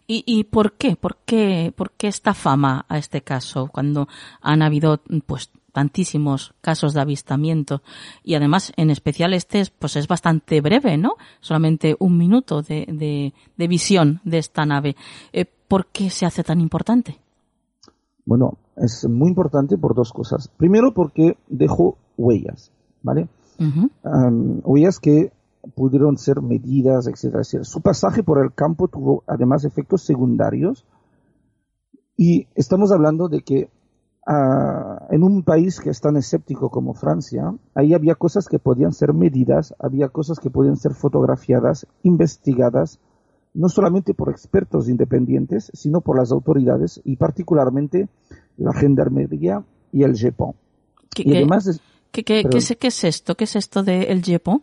¿Y, ¿Y por qué? ¿Por qué? ¿Por qué esta fama a este caso cuando han habido pues tantísimos casos de avistamiento y además en especial este pues es bastante breve, ¿no? Solamente un minuto de, de, visión de esta nave. Eh, ¿Por qué se hace tan importante? Bueno, es muy importante por dos cosas. Primero porque dejó huellas, ¿vale? huellas que pudieron ser medidas, etcétera, Su pasaje por el campo tuvo además efectos secundarios y estamos hablando de que en un país que es tan escéptico como Francia, ahí había cosas que podían ser medidas, había cosas que podían ser fotografiadas, investigadas, no solamente por expertos independientes, sino por las autoridades y particularmente la gendarmería y el GEPON. ¿Qué, y además ¿qué, qué, es, esto? ¿Qué es esto del GEPON?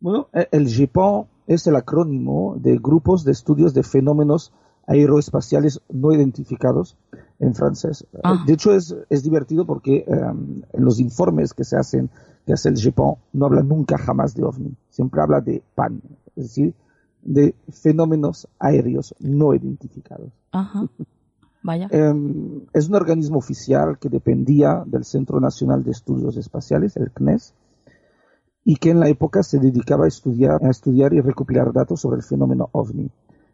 Bueno, e, el GEPON es el acrónimo de Grupos de Estudios de Fenómenos Aeroespaciales No Identificados en francés. Ah. De hecho, es, es divertido porque em, en los informes que se hacen, que hace el GEPON, no habla nunca jamás de OVNI, siempre habla de PAN, es decir, de fenómenos aéreos no identificados. Vaya. Em, es un organismo oficial que dependía del Centro Nacional de Estudios Espaciales, el CNES, y que en la época se dedicaba a estudiar, a estudiar y recopilar datos sobre el fenómeno OVNI.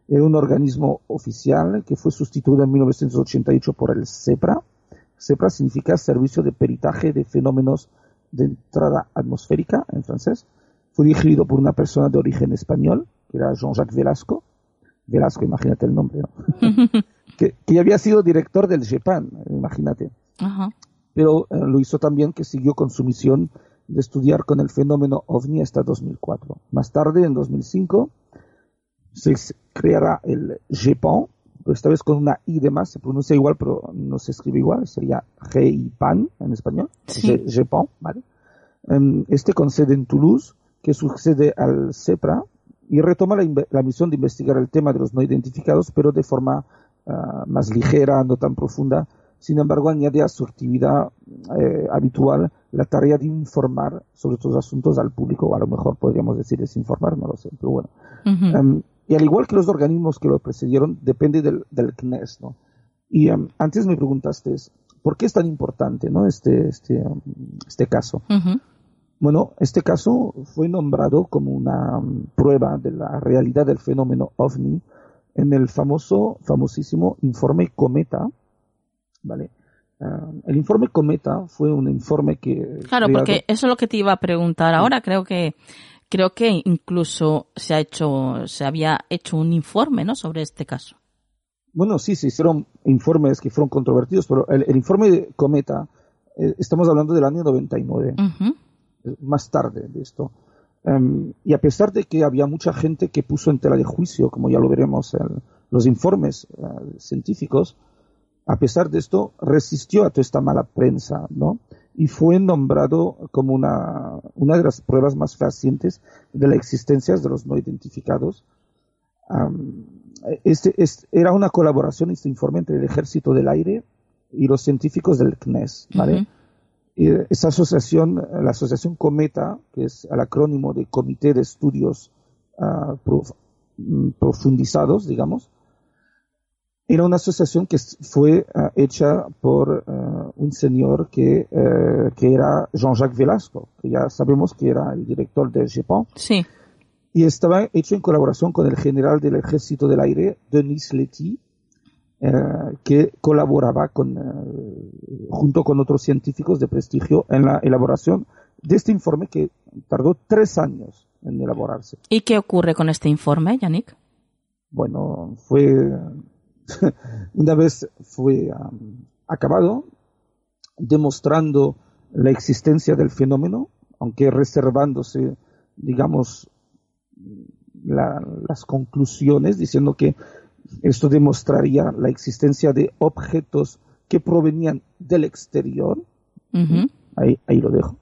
Era un organismo oficial que fue sustituido en 1988 por el CEPRA. CEPRA significa Servicio de Peritaje de Fenómenos de Entrada Atmosférica, en francés. Fue dirigido por una persona de origen español, que era Jean-Jacques Velasco. Velasco, imagínate el nombre, ¿no? que, que, había sido director del GEPAN, imagínate. Pero eh, lo hizo también que siguió con su misión de estudiar con el fenómeno OVNI hasta 2004. Más tarde, en 2005, se creará el GEPAN, esta vez con una I de más, se pronuncia igual, pero no se escribe igual, sería G-I-PAN en español, sí. GEPAN, ¿vale? Em, este con sede en Toulouse, que sucede al CEPRA, y retoma la, misión de investigar el tema de los no identificados, pero de forma ah, más ligera, no tan profunda. Sin embargo, añade a su actividad eh, habitual la tarea de informar sobre estos asuntos al público, o a lo mejor podríamos decir desinformar, no lo sé, pero bueno. Y al igual que los organismos que lo precedieron, depende del, CNES, ¿no? Y em, antes me preguntaste, ¿por qué es tan importante, ¿no? Este, este, este caso. Bueno, este caso fue nombrado como una mm, prueba de la realidad del fenómeno ovni en el famoso, famosísimo informe Cometa, ¿vale? Ah, el informe Cometa fue un informe que... Claro, porque eso es lo que te iba a preguntar ahora. Creo que creo que incluso se ha hecho, se había hecho un informe, ¿no? Sobre este caso. Bueno, sí, se hicieron informes que fueron controvertidos, pero el, informe de Cometa, eh, estamos hablando del año 99 más tarde de esto. Em, y a pesar de que había mucha gente que puso en tela de juicio, como ya lo veremos en los informes eh, científicos, a pesar de esto resistió a toda esta mala prensa, ¿no? Y fue nombrado como una, una de las pruebas más fehacientes de la existencia de los no identificados. este, era una colaboración, este informe, entre el Ejército del Aire y los científicos del CNES, ¿vale? esa asociación, la asociación Cometa, que es el acrónimo de Comité de Estudios mm, Profundizados, digamos, era una asociación que fue ah, hecha por ah, un señor que, eh, que era Jean-Jacques Velasco, que ya sabemos que era el director del GEPAN. Sí. Y estaba hecho en colaboración con el general del Ejército del Aire, Denis Letty, eh, que colaboraba con, junto con otros científicos de prestigio en la elaboración de este informe que tardó tres años en elaborarse. ¿Y qué ocurre con este informe, Yannick? Bueno, fue una vez fue um, acabado demostrando la existencia del fenómeno, aunque reservándose, digamos, las conclusiones, diciendo que esto demostraría la existencia de objetos que provenían del exterior. ahí, ahí, lo dejo.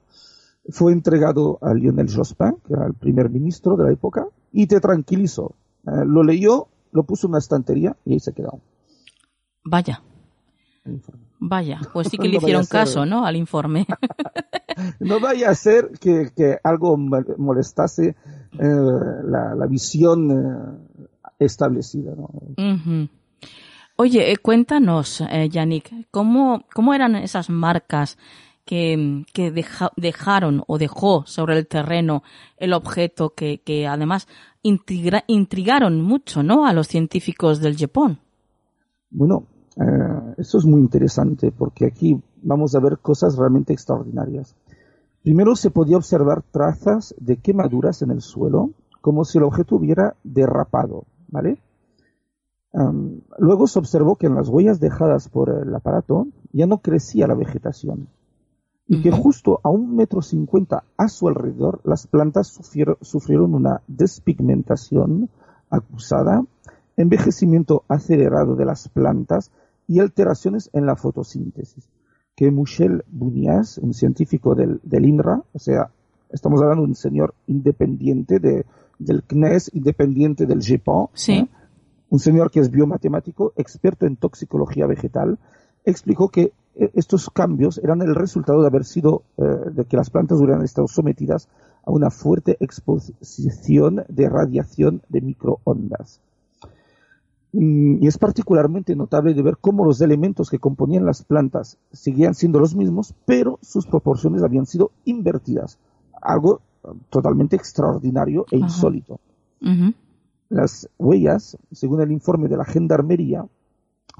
Fue entregado a Lionel Jospin, que era el primer ministro de la época, y te tranquilizó. Eh, lo leyó, lo puso en una estantería y ahí se quedó. Vaya. Vaya, pues sí que le hicieron caso, ¿no? Al informe. no vaya a ser que, que algo molestase eh, la, la, visión eh, establecida. Oye, eh, cuéntanos, eh, Yannick, ¿cómo, ¿cómo eran esas marcas que, dejaron o dejó sobre el terreno el objeto que, que además intrigaron mucho, ¿no? A los científicos del Japón. Bueno, eh, eso es muy interesante porque aquí vamos a ver cosas realmente extraordinarias. Primero se podía observar trazas de quemaduras en el suelo, como si el objeto hubiera derrapado, ¿vale? luego se observó que en las huellas dejadas por el aparato ya no crecía la vegetación y que justo a un metro cincuenta a su alrededor las plantas sufrieron, una despigmentación acusada, envejecimiento acelerado de las plantas y alteraciones en la fotosíntesis. Que Michel Bunias, un científico del, INRA, o sea, estamos hablando de un señor independiente del CNES, independiente del GEPAN, sí un señor que es biomatemático, experto en toxicología vegetal, explicó que eh, estos cambios eran el resultado de haber sido, eh, de que las plantas hubieran estado sometidas a una fuerte exposición de radiación de microondas. Mm, y es particularmente notable de ver cómo los elementos que componían las plantas seguían siendo los mismos, pero sus proporciones habían sido invertidas. Algo totalmente extraordinario e insólito. Las huellas, según el informe de la Gendarmería,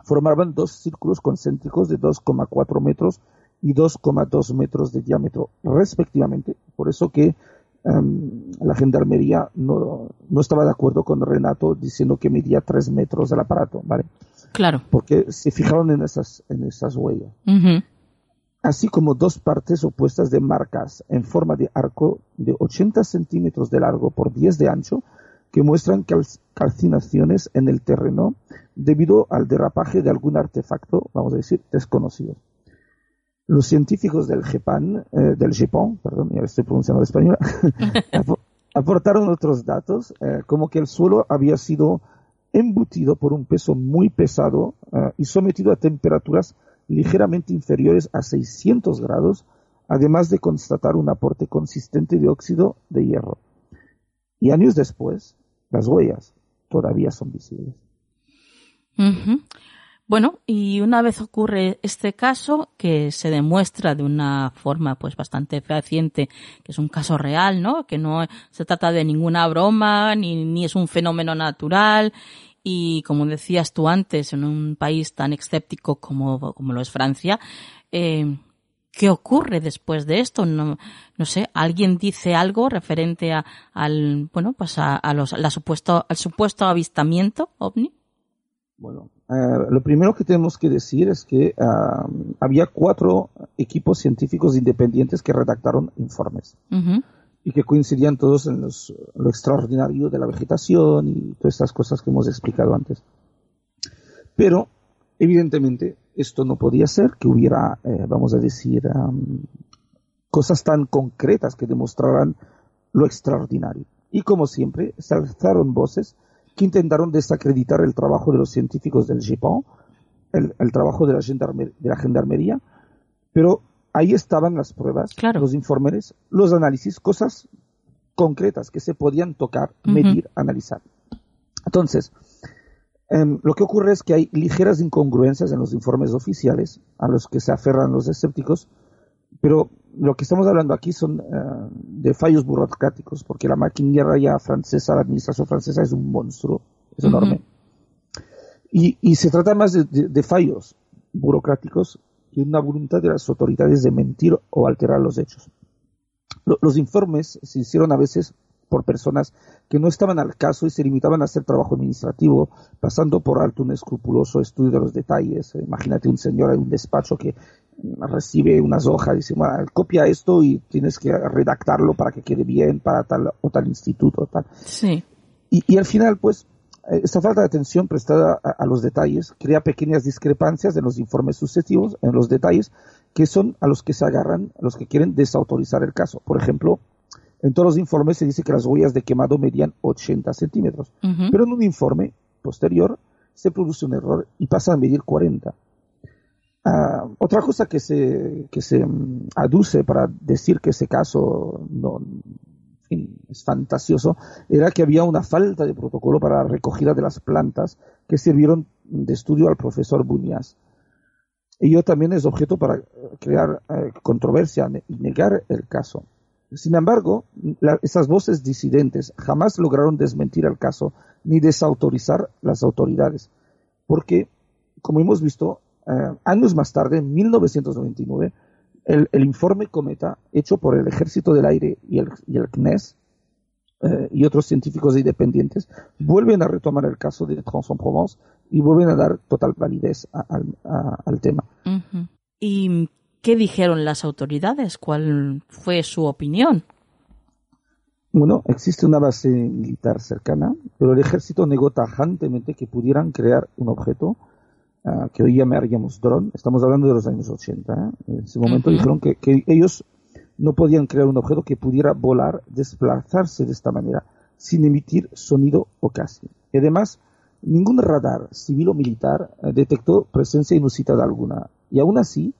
formaban dos círculos concéntricos de 2,4 metros y 2,2 metros de diámetro, respectivamente. Por eso que em, la Gendarmería no, estaba de acuerdo con Renato diciendo que medía 3 metros el aparato, ¿vale? Claro. Porque se fijaron en esas, en esas huellas. Así como dos partes opuestas de marcas en forma de arco de 80 centímetros de largo por 10 de ancho, que muestran calcinaciones en el terreno debido al derrapaje de algún artefacto, vamos a decir, desconocido. Los científicos del Japón, eh, del perdón, ya estoy pronunciando en español, aportaron otros datos, eh, como que el suelo había sido embutido por un peso muy pesado eh, y sometido a temperaturas ligeramente inferiores a 600 grados, además de constatar un aporte consistente de óxido de hierro. Y años después, las huellas todavía son visibles. Bueno, y una vez ocurre este caso, que se demuestra de una forma pues bastante fehaciente que es un caso real, ¿no? Que no se trata de ninguna broma, ni, ni es un fenómeno natural, y como decías tú antes, en un país tan escéptico como, como lo es Francia, eh, ¿Qué ocurre después de esto? No, no sé, alguien dice algo referente a, al, bueno, pues a, los, la supuesto, al supuesto avistamiento ovni. Bueno, eh, lo primero que tenemos que decir es que había cuatro equipos científicos independientes que redactaron informes y que coincidían todos en lo extraordinario de la vegetación y todas estas cosas que hemos explicado antes. Pero, evidentemente, esto no podía ser, que hubiera, eh, vamos a decir, cosas tan concretas que demostraran lo extraordinario. Y como siempre, se alzaron voces que intentaron desacreditar el trabajo de los científicos del Japón, el, trabajo de la, de la, gendarmería, pero ahí estaban las pruebas, los informes, los análisis, cosas concretas que se podían tocar, medir, analizar. Entonces, Em, lo que ocurre es que hay ligeras incongruencias en los informes oficiales a los que se aferran los escépticos, pero lo que estamos hablando aquí son eh, de fallos burocráticos, porque la maquinaria francesa, la administración francesa es un monstruo, es enorme. Y, se trata más de, fallos burocráticos que una voluntad de las autoridades de mentir o alterar los hechos. los informes se hicieron a veces por personas que no estaban al caso y se limitaban a hacer trabajo administrativo, pasando por alto un escrupuloso estudio de los detalles. Imagínate un señor en un despacho que recibe unas hojas y dice, copia esto y tienes que redactarlo para que quede bien para tal o tal instituto. Tal. Sí. Y, al final, pues, eh, esta falta de atención prestada a, los detalles crea pequeñas discrepancias en los informes sucesivos, en los detalles, que son a los que se agarran los que quieren desautorizar el caso. Por ejemplo, en todos los informes se dice que las huellas de quemado medían 80 centímetros, pero en un informe posterior se produce un error y pasa a medir 40. Ah, otra cosa que se, que se mm, aduce para decir que ese caso no, es fantasioso era que había una falta de protocolo para la recogida de las plantas que sirvieron de estudio al profesor Buñas. Ello también es objeto para crear controversia y negar el caso. Sin embargo, esas voces disidentes jamás lograron desmentir el caso ni desautorizar las autoridades, porque, como hemos visto, eh, años más tarde, en 1999, el, informe Cometa, hecho por el Ejército del Aire y el, CNES eh, y otros científicos independientes, vuelven a retomar el caso de Trans-en-Provence y vuelven a dar total validez al tema. ¿Y qué dijeron las autoridades? ¿Cuál fue su opinión? Bueno, existe una base militar cercana, pero el ejército negó tajantemente que pudieran crear un objeto uh, que hoy llamaríamos dron. Estamos hablando de los años 80. ¿eh? En ese momento dijeron que, ellos no podían crear un objeto que pudiera volar, desplazarse de esta manera, sin emitir sonido o casi. Y además, ningún radar civil o militar eh, detectó presencia inusitada alguna. Y aún así,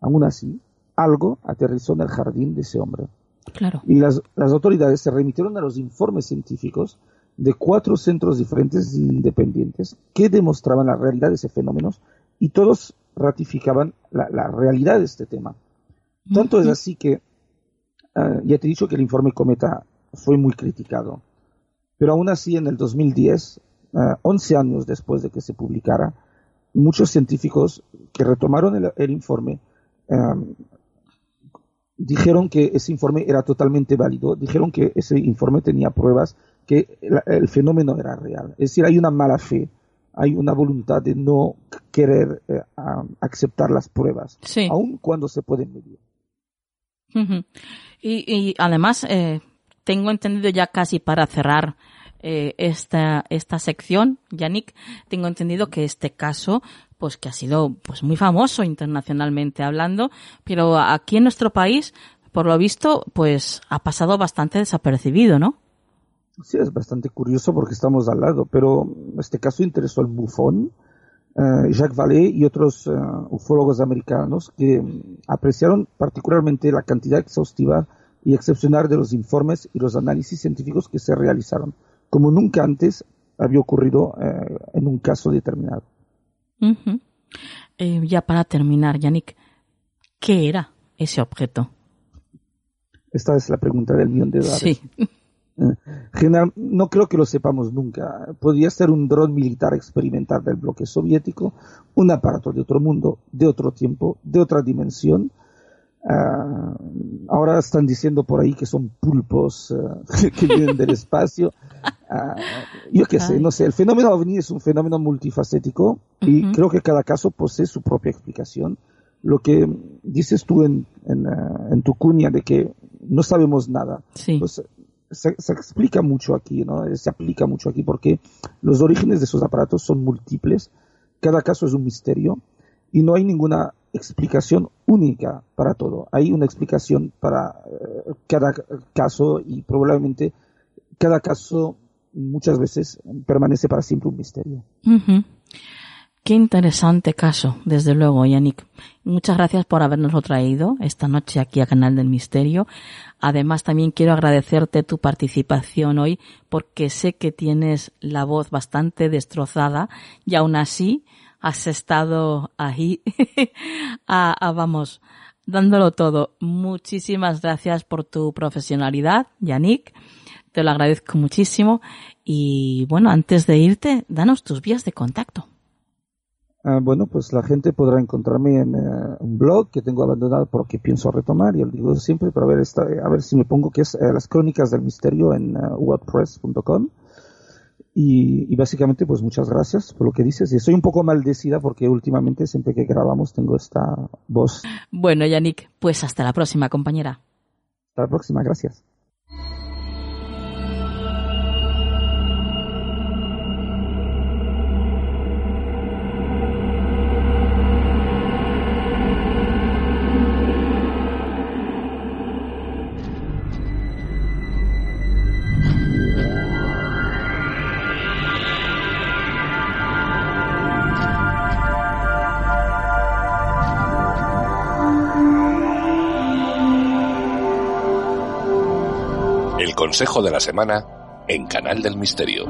aún así, algo aterrizó en el jardín de ese hombre. Y las, autoridades se remitieron a los informes científicos de cuatro centros diferentes e independientes que demostraban la realidad de ese fenómeno y todos ratificaban la, realidad de este tema. Tanto es así que, ah, ya te he dicho que el informe Cometa fue muy criticado, pero aún así en el 2010, 11 ah, años después de que se publicara, muchos científicos que retomaron el, informe dijeron que ese informe era totalmente válido, dijeron que ese informe tenía pruebas que el fenómeno era real. Es decir, hay una mala fe, hay una voluntad de no querer eh, aceptar las pruebas, aun cuando se pueden medir. y, además, eh, tengo entendido ya casi para cerrar eh, esta, esta sección, Yannick, tengo entendido que este caso pues que ha sido pues muy famoso internacionalmente hablando, pero aquí en nuestro país, por lo visto, pues ha pasado bastante desapercibido, ¿no? Sí, es bastante curioso porque estamos al lado, pero este caso interesó al bufón, eh, Jacques Vallée y otros eh, ufólogos americanos que apreciaron particularmente la cantidad exhaustiva y excepcional de los informes y los análisis científicos que se realizaron, como nunca antes había ocurrido eh, en un caso determinado. Eh, ya para terminar, Yannick, ¿qué era ese objeto? Esta es la pregunta del millón de dólares. Sí. General, no creo que lo sepamos nunca. Podría ser un dron militar experimental del bloque soviético, un aparato de otro mundo, de otro tiempo, de otra dimensión, Ah, ahora están diciendo por ahí que son pulpos eh, que vienen del espacio. Ah, yo qué sé, no sé. El fenómeno ovni es un fenómeno multifacético y creo que cada caso posee su propia explicación. Lo que dices tú en, en, eh, tu cuña de que no sabemos nada, pues se, se, explica mucho aquí, ¿no? Se aplica mucho aquí porque los orígenes de esos aparatos son múltiples. Cada caso es un misterio y no hay ninguna explicación única para todo. Hay una explicación para eh, cada caso y probablemente cada caso muchas veces permanece para siempre un misterio. Qué interesante caso, desde luego, Yannick. Muchas gracias por habernoslo traído esta noche aquí a Canal del Misterio. Además, también quiero agradecerte tu participación hoy porque sé que tienes la voz bastante destrozada y aún así has estado ahí, a, vamos, dándolo todo. Muchísimas gracias por tu profesionalidad, Yannick. Te lo agradezco muchísimo. Y bueno, antes de irte, danos tus vías de contacto. Ah, bueno, pues la gente podrá encontrarme en eh, un blog que tengo abandonado porque pienso retomar, y lo digo siempre, pero a ver, esta, a ver si me pongo que es eh, las crónicas del misterio en uh, wordpress.com. Y, básicamente, pues muchas gracias por lo que dices. Y estoy un poco maldecida porque últimamente, siempre que grabamos, tengo esta voz. Bueno, Yannick, pues hasta la próxima, compañera. Hasta la próxima, gracias. Consejo de la Semana en Canal del Misterio.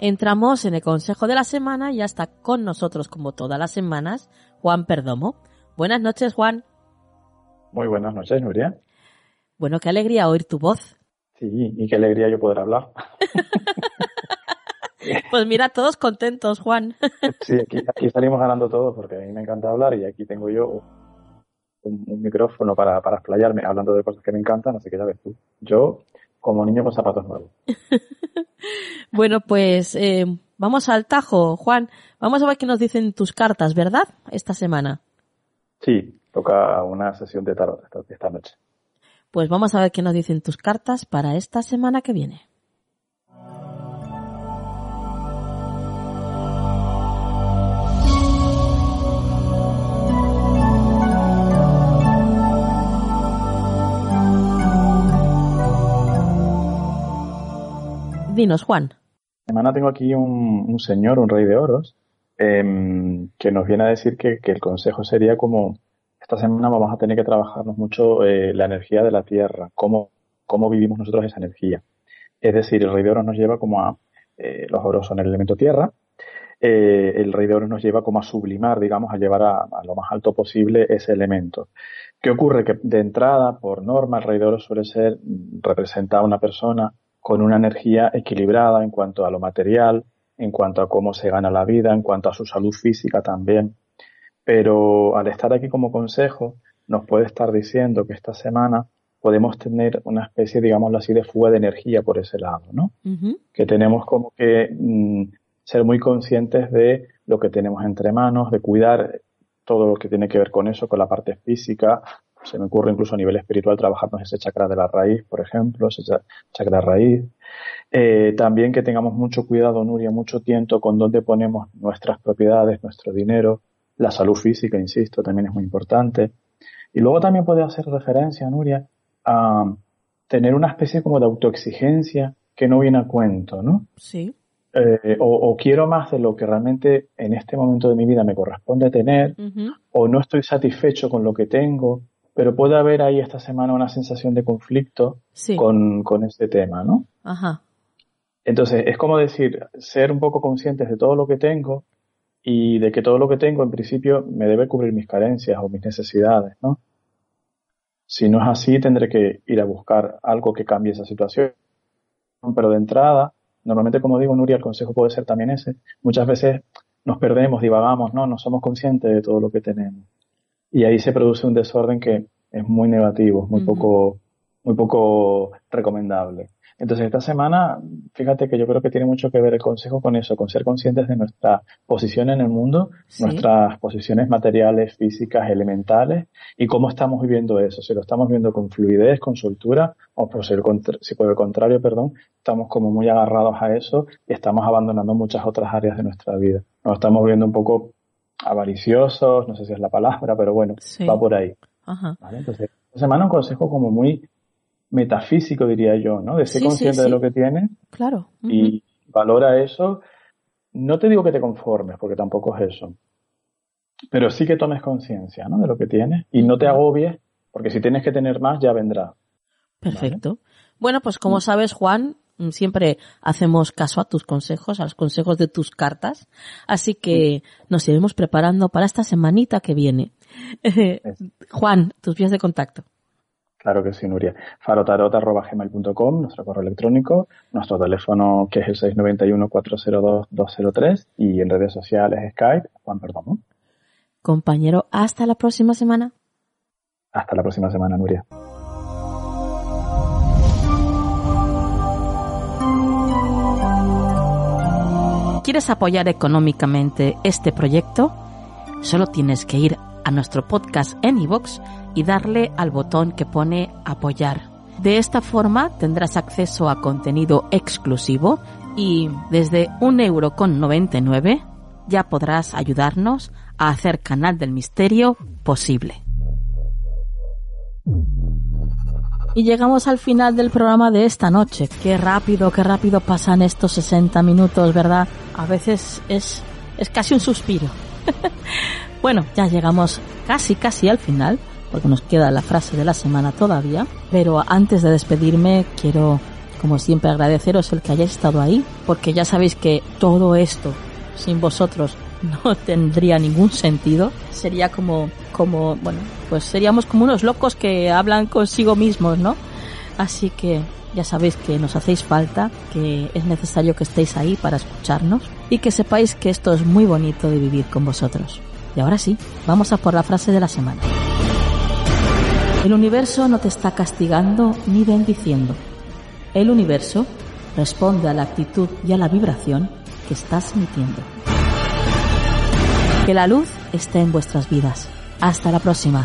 Entramos en el Consejo de la Semana y ya está con nosotros, como todas las semanas, Juan Perdomo. Buenas noches, Juan. Muy buenas noches, Nuria. Bueno, qué alegría oír tu voz. Sí, y qué alegría yo poder hablar. pues mira, todos contentos, Juan. sí, aquí, aquí, salimos ganando todos porque a mí me encanta hablar y aquí tengo yo un, micrófono para, para explayarme hablando de cosas que me encantan, así que ya ves tú. Yo, como niño con zapatos nuevos. bueno, pues eh, vamos al tajo, Juan. Vamos a ver qué nos dicen tus cartas, ¿verdad? Esta semana. Sí, toca una sesión de tarot esta, noche. Pues vamos a ver qué nos dicen tus cartas para esta semana que viene. Dinos, Juan. Semana tengo aquí un, señor, un rey de oros, em, que nos viene a decir que, que el consejo sería como esta semana vamos a tener que trabajarnos mucho eh, la energía de la Tierra, cómo, cómo vivimos nosotros esa energía. Es decir, el Rey de Oro nos lleva como a, eh, los oros son el elemento Tierra, eh, el Rey de Oro nos lleva como a sublimar, digamos, a llevar a, lo más alto posible ese elemento. ¿Qué ocurre? Que de entrada, por norma, el Rey de Oro suele ser, representar a una persona con una energía equilibrada en cuanto a lo material, en cuanto a cómo se gana la vida, en cuanto a su salud física también pero al estar aquí como consejo, nos puede estar diciendo que esta semana podemos tener una especie, digámoslo así, de fuga de energía por ese lado, ¿no? Que tenemos como que mm, ser muy conscientes de lo que tenemos entre manos, de cuidar todo lo que tiene que ver con eso, con la parte física. Se me ocurre incluso a nivel espiritual trabajarnos ese chakra de la raíz, por ejemplo, ese chakra raíz. Eh, también que tengamos mucho cuidado, Nuria, mucho tiento con dónde ponemos nuestras propiedades, nuestro dinero, la salud física, insisto, también es muy importante. Y luego también puede hacer referencia, Nuria, a tener una especie como de autoexigencia que no viene a cuento, ¿no? Sí. Eh, o, quiero más de lo que realmente en este momento de mi vida me corresponde tener, o no estoy satisfecho con lo que tengo, pero puede haber ahí esta semana una sensación de conflicto con, con este tema, ¿no? Ajá. Entonces, es como decir, ser un poco conscientes de todo lo que tengo, y de que todo lo que tengo en principio me debe cubrir mis carencias o mis necesidades, ¿no? Si no es así, tendré que ir a buscar algo que cambie esa situación. Pero de entrada, normalmente como digo, Nuria, el consejo puede ser también ese. Muchas veces nos perdemos, divagamos, ¿no? No somos conscientes de todo lo que tenemos. Y ahí se produce un desorden que es muy negativo, muy poco, muy poco recomendable. Entonces, esta semana, fíjate que yo creo que tiene mucho que ver el consejo con eso, con ser conscientes de nuestra posición en el mundo, nuestras posiciones materiales, físicas, elementales, y cómo estamos viviendo eso. Si lo estamos viendo con fluidez, con soltura, o por si, si por el contrario, perdón, estamos como muy agarrados a eso y estamos abandonando muchas otras áreas de nuestra vida. Nos estamos viendo un poco avariciosos, no sé si es la palabra, pero bueno, va por ahí. Entonces, esta semana un consejo como muy metafísico, diría yo, ¿no? De ser consciente de lo que tienes. Claro. Y valora eso. No te digo que te conformes, porque tampoco es eso. Pero sí que tomes conciencia, ¿no? De lo que tienes y no te agobies, porque si tienes que tener más, ya vendrá. Perfecto. Bueno, pues como mm. sabes, Juan, mm, siempre hacemos caso a tus consejos, a los consejos de tus cartas. Así que nos iremos preparando para esta semanita que viene. Juan, tus vías de contacto. Claro que sí, Nuria. farotarot.gmail.com, nuestro correo electrónico, nuestro teléfono que es el 691-402-203 y en redes sociales Skype, Juan Perdomo. Compañero, hasta la próxima semana. Hasta la próxima semana, Nuria. ¿Quieres apoyar económicamente este proyecto? Solo tienes que ir a nuestro podcast en iVoox y darle al botón que pone apoyar. De esta forma tendrás acceso a contenido exclusivo y desde un euro con 99 ya podrás ayudarnos a hacer Canal del Misterio posible. Y llegamos al final del programa de esta noche. Qué rápido, qué rápido pasan estos 60 minutos, ¿verdad? A veces es, es casi un suspiro. bueno, ya llegamos casi, casi al final porque nos queda la frase de la semana todavía, pero antes de despedirme quiero como siempre agradeceros el que hayáis estado ahí, porque ya sabéis que todo esto sin vosotros no tendría ningún sentido. Sería como, como, bueno, pues seríamos como unos locos que hablan consigo mismos, ¿no? Así que ya sabéis que nos hacéis falta, que es necesario que estéis ahí para escucharnos y que sepáis que esto es muy bonito de vivir con vosotros. Y ahora sí, vamos a por la frase de la semana. El universo no te está castigando ni bendiciendo. El universo responde a la actitud y a la vibración que estás emitiendo. Que la luz esté en vuestras vidas. Hasta la próxima.